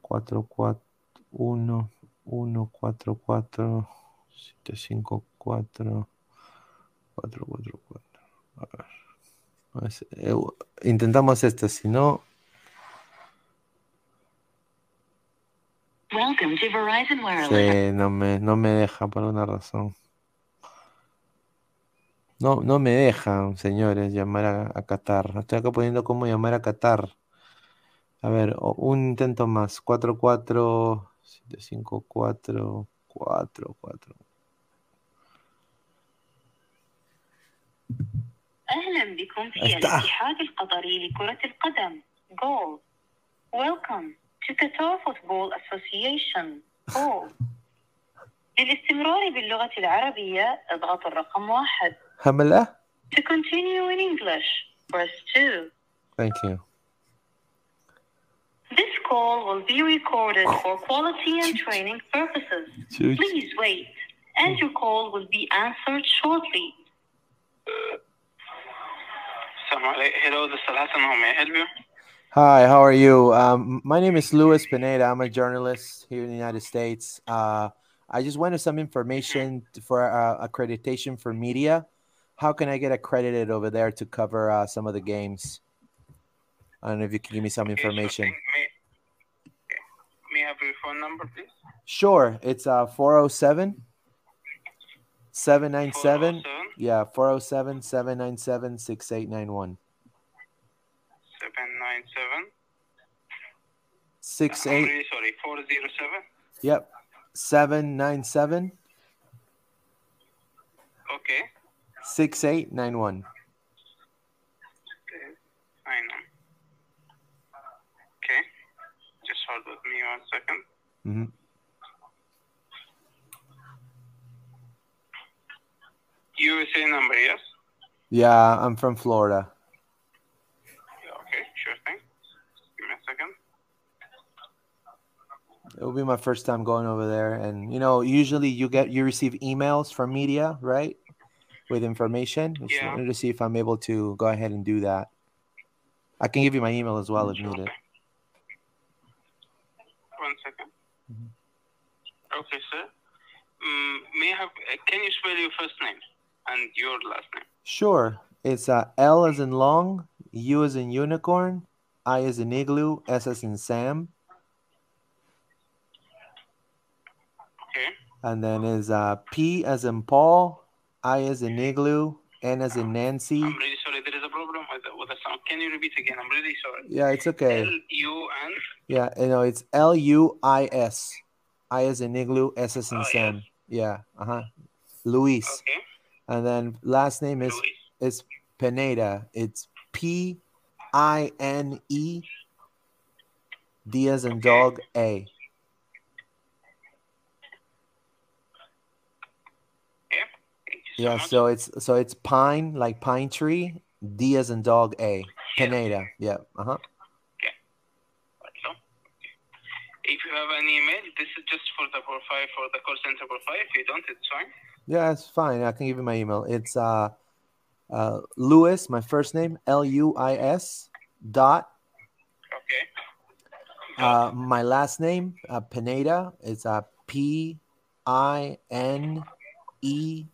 441 144 754 444 a ver eh, intentamos este si no Welcome to Verizon Wireless. Sí, no me, no me deja por una razón. No, no me dejan, señores, llamar a, a Qatar. Estoy acá poniendo cómo llamar a Qatar. A ver, o- un intento más. 4, 4, 7, 5, 4, 4, 4. أهلا بكم في أستاذ. الاتحاد القطري لكرة القدم جول Welcome to Qatar Football Association جول للاستمرار باللغة العربية اضغط الرقم واحد هملة؟ To continue in English press 2 Thank you. This call will be recorded for quality and training purposes. Chooch. Please wait and your call will be answered shortly. Hello, this is Hassan. How may I help you? Hi, how are you? Um, my name is Luis Pineda. I'm a journalist here in the United States. Uh, I just wanted some information for uh, accreditation for media. How can I get accredited over there to cover uh, some of the games? I don't know if you can give me some information. May I have your phone number, please? Sure, it's uh 407 797 yeah 407 797 6891 797 six eight. Three, sorry, four zero seven. Yep, seven nine seven. Okay. Six eight nine one. Okay, I know. Okay, just hold with me one second. Mm-hmm. USA number, yes. Yeah, I'm from Florida. It will be my first time going over there, and you know, usually you get you receive emails from media, right, with information. Just Yeah. wanted to see if I'm able to go ahead and do that. I can give you my email as well if needed. One second. Okay, sir. Mm, may I have, uh, can you spell your first name and your last name? Sure, it's uh, L as in long, U as in unicorn, I as in igloo, S as in Sam, Okay. And then is uh, P as in Paul, I as in igloo, N as in Nancy. I'm really sorry. There is a problem with the, with the sound. Can you repeat again? I'm really sorry. Yeah, it's okay. L U N. Yeah, you know, it's L U I S. I as in igloo, S as in Sam. Yeah, uh huh. Luis. Okay. And then last name is is Pineda. It's P I N E D as in dog A. Yeah, so it's so it's pine like pine tree, D as in dog A. Pineda. Yeah. Uh-huh. Okay. If you have an email, this is just for the profile for the call center profile. If you don't, it's fine. Yeah, it's fine. I can give you my email. It's uh uh Louis, my first name, L U I S dot Okay. uh my last name, uh Pineda. It's uh P I N E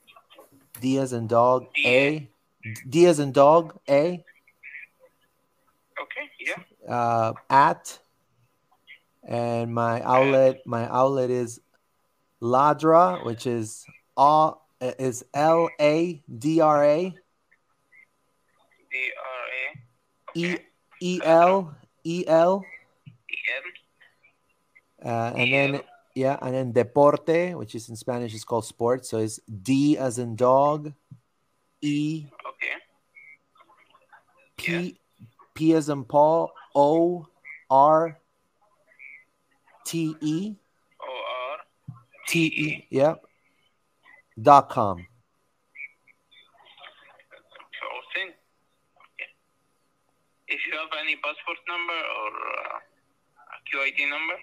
D and dog A. Diaz and dog A Okay. Yeah. uh at and my outlet my outlet is Ladra, which is all is L A D R A D R A E E L E L E L. uh, and then yeah, and then deporte, which is in Spanish, is called sport. So it's D as in dog, E, okay. P, yeah. P as in Paul, O, R, T E, O R, T E, yep, dot com. If you have any passport number or uh, QID number?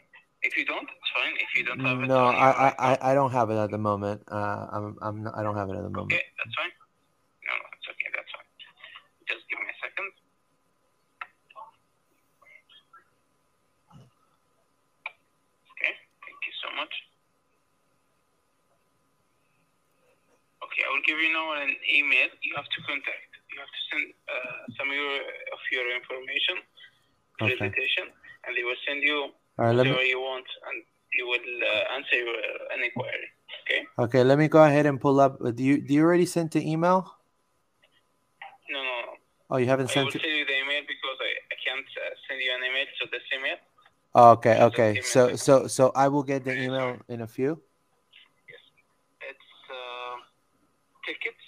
If you don't, it's fine. If you don't have it, No, I, I, I- I don't have it at the moment. Uh, I'm, I'm not, I don't have it at the moment. Okay, that's fine. No, no, it's okay. That's fine. Just give me a second. Okay, thank you so much. Okay, I will give you now an email. You have to contact. You have to send uh, some of your, of your information, Okay. presentation, and they will send you All right, let me- whatever you want, and you will uh, answer your, uh, an inquiry. Okay? Okay, let me go ahead and pull up. Do you, do you already sent the email? No, no, no. Oh, you haven't I will sent it? tell you the email because I, I can't uh, send you an email to this email. Oh, okay, okay. So, so, so I will get the email in a few. Yes. It's uh, tickets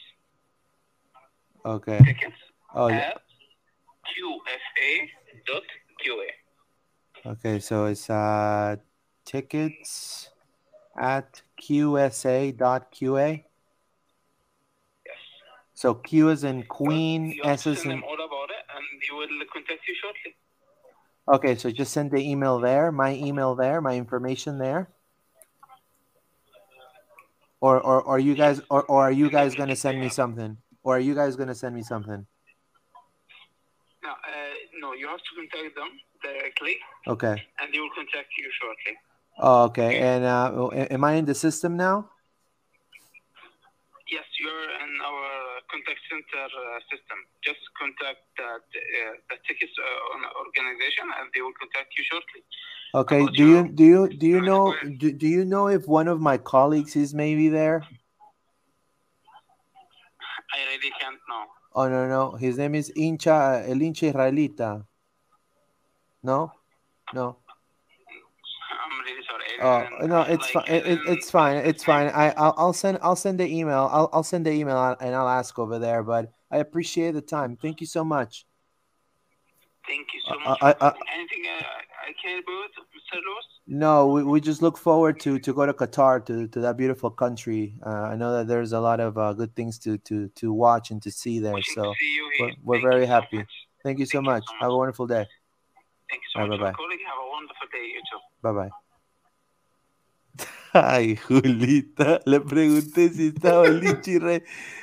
Okay. Tickets Oh, yeah. QFA dot qfa.qa. Okay, so it's uh tickets at qsa.qa. So Q is in Queen, You S to is in. all about it, and they will contact you shortly. Okay, so just send the email there, my email there, my information there. Or or, or you guys or, or are you guys gonna send me something? Or are you guys gonna send me something? No, uh, no, you have to contact them directly, Okay. and they will contact you shortly. Oh, okay. And uh, am I in the system now? Yes, you're in our contact center uh, system. Just contact that uh, the tickets uh, on organization, and they will contact you shortly. Okay. Do you do you do you know do, do you know if one of my colleagues is maybe there? I really can't know. Oh no no, his name is Incha El Hincha Israelita. No, no. I'm really sorry. Oh no, it's fine. It, it- it's fine. It's fine. I I'll, I'll send I'll send the email. I'll I'll send the email and I'll ask over there. But I appreciate the time. Thank you so much. Thank you so Uh, much. I- I- Anything uh, I can help you with, No, we, we just look forward to to go to Qatar to to that beautiful country. Uh, I know that there's a lot of uh, good things to to to watch and to see there. So we're, we're very happy. Thank you so much. Have a wonderful day. Thank you so Bye much bye for bye. calling. Have a wonderful day, you too. Bye bye. Ay, Julita, le pregunté si estaba Lichi Rey.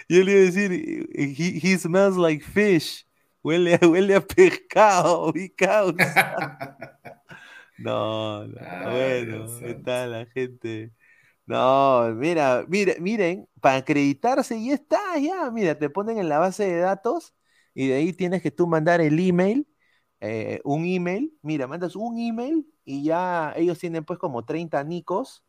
Yo le iba a decir, he, he smells like fish. Huele, huele a pescado, mi causa. No, no, bueno, está la gente. No, mira, mira, miren, para acreditarse y está, ya, mira, te ponen en la base de datos y de ahí tienes que tú mandar el email, eh, un email, mira, mandas un email y ya ellos tienen pues como 30 nicos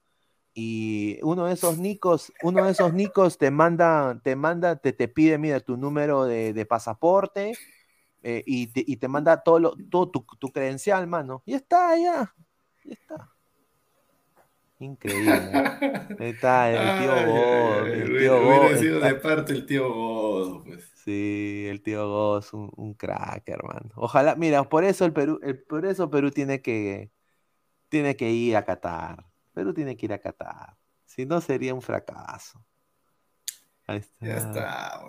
y uno de esos nicos, uno de esos nicos te manda, te manda, te, te pide, mira, tu número de, de pasaporte eh, y, te, y te manda todo, lo, todo tu, tu credencial, mano. Y está, ya. Ya está. Increíble. Ahí está, el tío Godo, el tío Godo sido de parte el tío Godo, pues. Sí, el tío Godo es un, un crack, hermano. Ojalá, mira, por eso el Perú, el- por eso Perú tiene que, tiene que ir a Qatar. Perú tiene que ir a Qatar. Si no, sería un fracaso. Ahí está. Ya está. Ya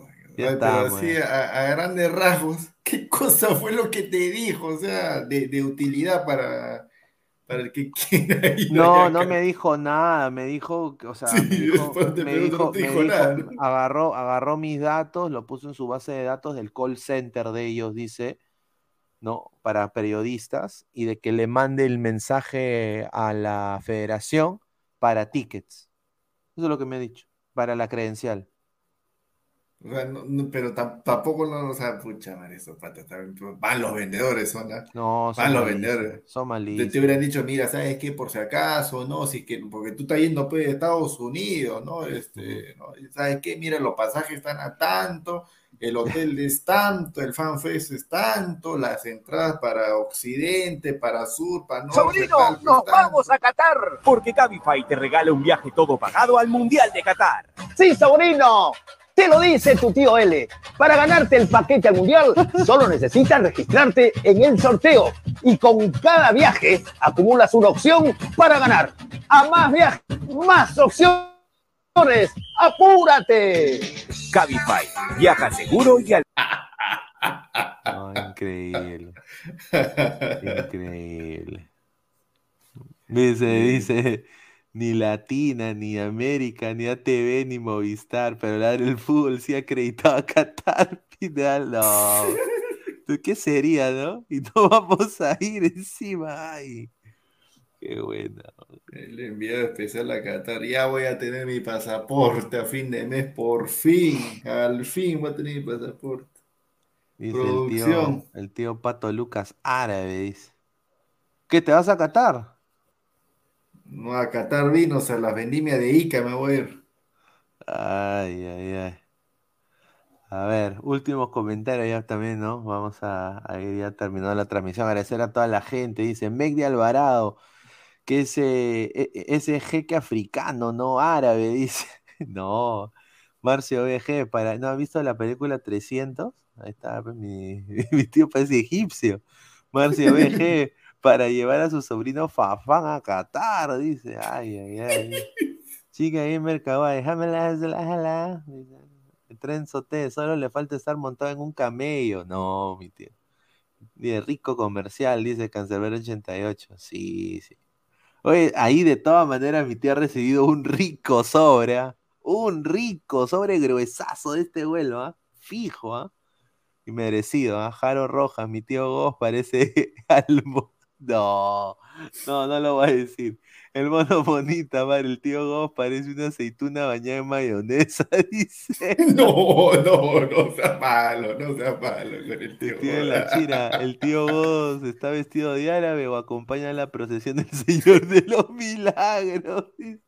Ay, está, pero así, a, a grandes rasgos, ¿qué cosa fue lo que te dijo? O sea, de, de utilidad para, para el que quiera ir No, no me dijo nada, me dijo, o sea, Sí, me dijo, me dijo, no te me dijo dijo, nada, ¿no? agarró, agarró mis datos, lo puso en su base de datos del call center de ellos, dice, ¿no? Para periodistas, y de que le mande el mensaje a la federación para tickets. Eso es lo que me ha dicho, para la credencial. O sea, no- no, pero tam- tampoco no, o sea, pucha madre, esos patas también, pues, van los vendedores, son. No, son Van los vendedores. son Te, malísimos. te hubieran dicho, mira, ¿sabes qué? Por si acaso, ¿no? Si es que, porque tú estás yendo pues, a Estados Unidos, ¿no? Este, ¿no? ¿Sabes qué? Mira, los pasajes están a tanto, el hotel es tanto, el fanfest es tanto, las entradas para Occidente, para Sur, para Norte, Sobrino, tal, pues, nos tanto. vamos a Qatar porque Cabify te regala un viaje todo pagado al Mundial de Qatar. Sí, sobrino. Te lo dice tu tío L. Para ganarte el paquete al mundial, solo necesitas registrarte en el sorteo. Y con cada viaje acumulas una opción para ganar. A más viajes, más opciones. ¡Apúrate! Cabify, viaja seguro y al... Increíble. Increíble. Dice, dice, ni Latina, ni América, ni ATV, ni Movistar, pero la del fútbol sí acreditado a Qatar, Pinal, no. ¿Tú ¿Qué sería, no? Y no vamos a ir encima, ay. Qué bueno. El enviado especial a Qatar. Ya voy a tener mi pasaporte a fin de mes, por fin. Al fin voy a tener mi pasaporte. Dice el tío, Producción. el tío Pato Lucas árabe, dice. ¿Qué, te vas a Qatar? No a Qatar vinos, a la vendimia de Ica me voy a ir. Ay, ay, ay. A ver, últimos comentarios ya también, ¿no? Vamos a, a ir ya terminando la transmisión. Agradecer a toda la gente. Dice Meg de Alvarado, que ese, e- e- ese jeque africano, no árabe, dice. No, Marcio BG, para, ¿no has visto la película 300? Ahí está, pues, mi, mi tío parece egipcio. Marcio BG, para llevar a su sobrino Fafán a Qatar, dice. Ay, ay, ay. Chica ahí en Mercado, déjame la. El tren soté, solo le falta estar montado en un camello. No, mi tío. Dice, rico comercial, dice Cancerbero 88. Sí, sí. Oye, ahí de todas maneras mi tío ha recibido un rico sobre, ¿ah? Un rico sobre gruesazo de este vuelo, ¿ah? Fijo, ¿ah? Y merecido, ¿ah? Jaro Rojas, mi tío Goz parece algo. No, no, no lo voy a decir. El mono bonita, madre, el tío Goz parece una aceituna bañada en mayonesa, dice. No, no, no sea malo, no sea malo con el tío. El tío de la China, el tío Goz está vestido de árabe o acompaña la procesión del Señor de los Milagros. dice.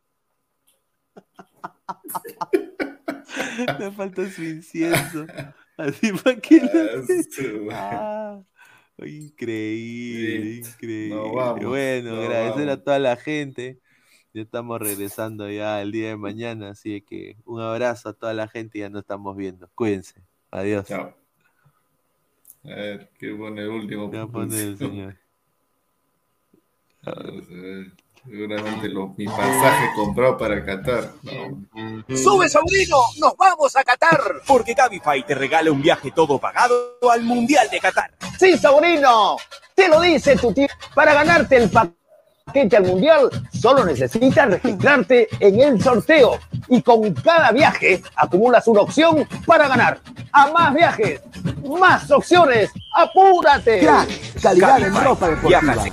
Le falta su incienso. Así para que lo- Ah, increíble, increíble. Nos vamos, bueno, nos agradecer a vamos. toda la gente. Ya estamos regresando ya el día de mañana, así que un abrazo a toda la gente y ya nos estamos viendo. Cuídense. Adiós. Chao. A ver, ¿qué pone el último? Ya pone el señor. A ver. Seguramente lo- mi pasaje comprado para Qatar. No. ¡Sube, sobrino! ¡Nos vamos a Qatar! Porque Cabify te regala un viaje todo pagado al Mundial de Qatar. Sí, sobrino, te lo dice tu tío. Para ganarte el paquete al mundial, solo necesitas registrarte en el sorteo. Y con cada viaje acumulas una opción para ganar. A más viajes, más opciones. ¡Apúrate! Crack, calidad en Cabify, ropa deportiva. viajas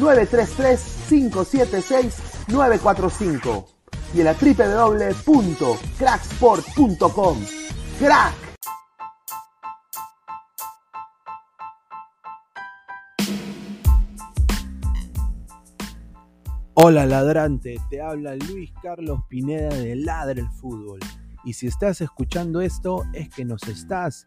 933-576-945 y en la www.cracksport.com. ¡Crack! Hola ladrante, te habla Luis Carlos Pineda de Ladra el Fútbol. Y si estás escuchando esto es que nos estás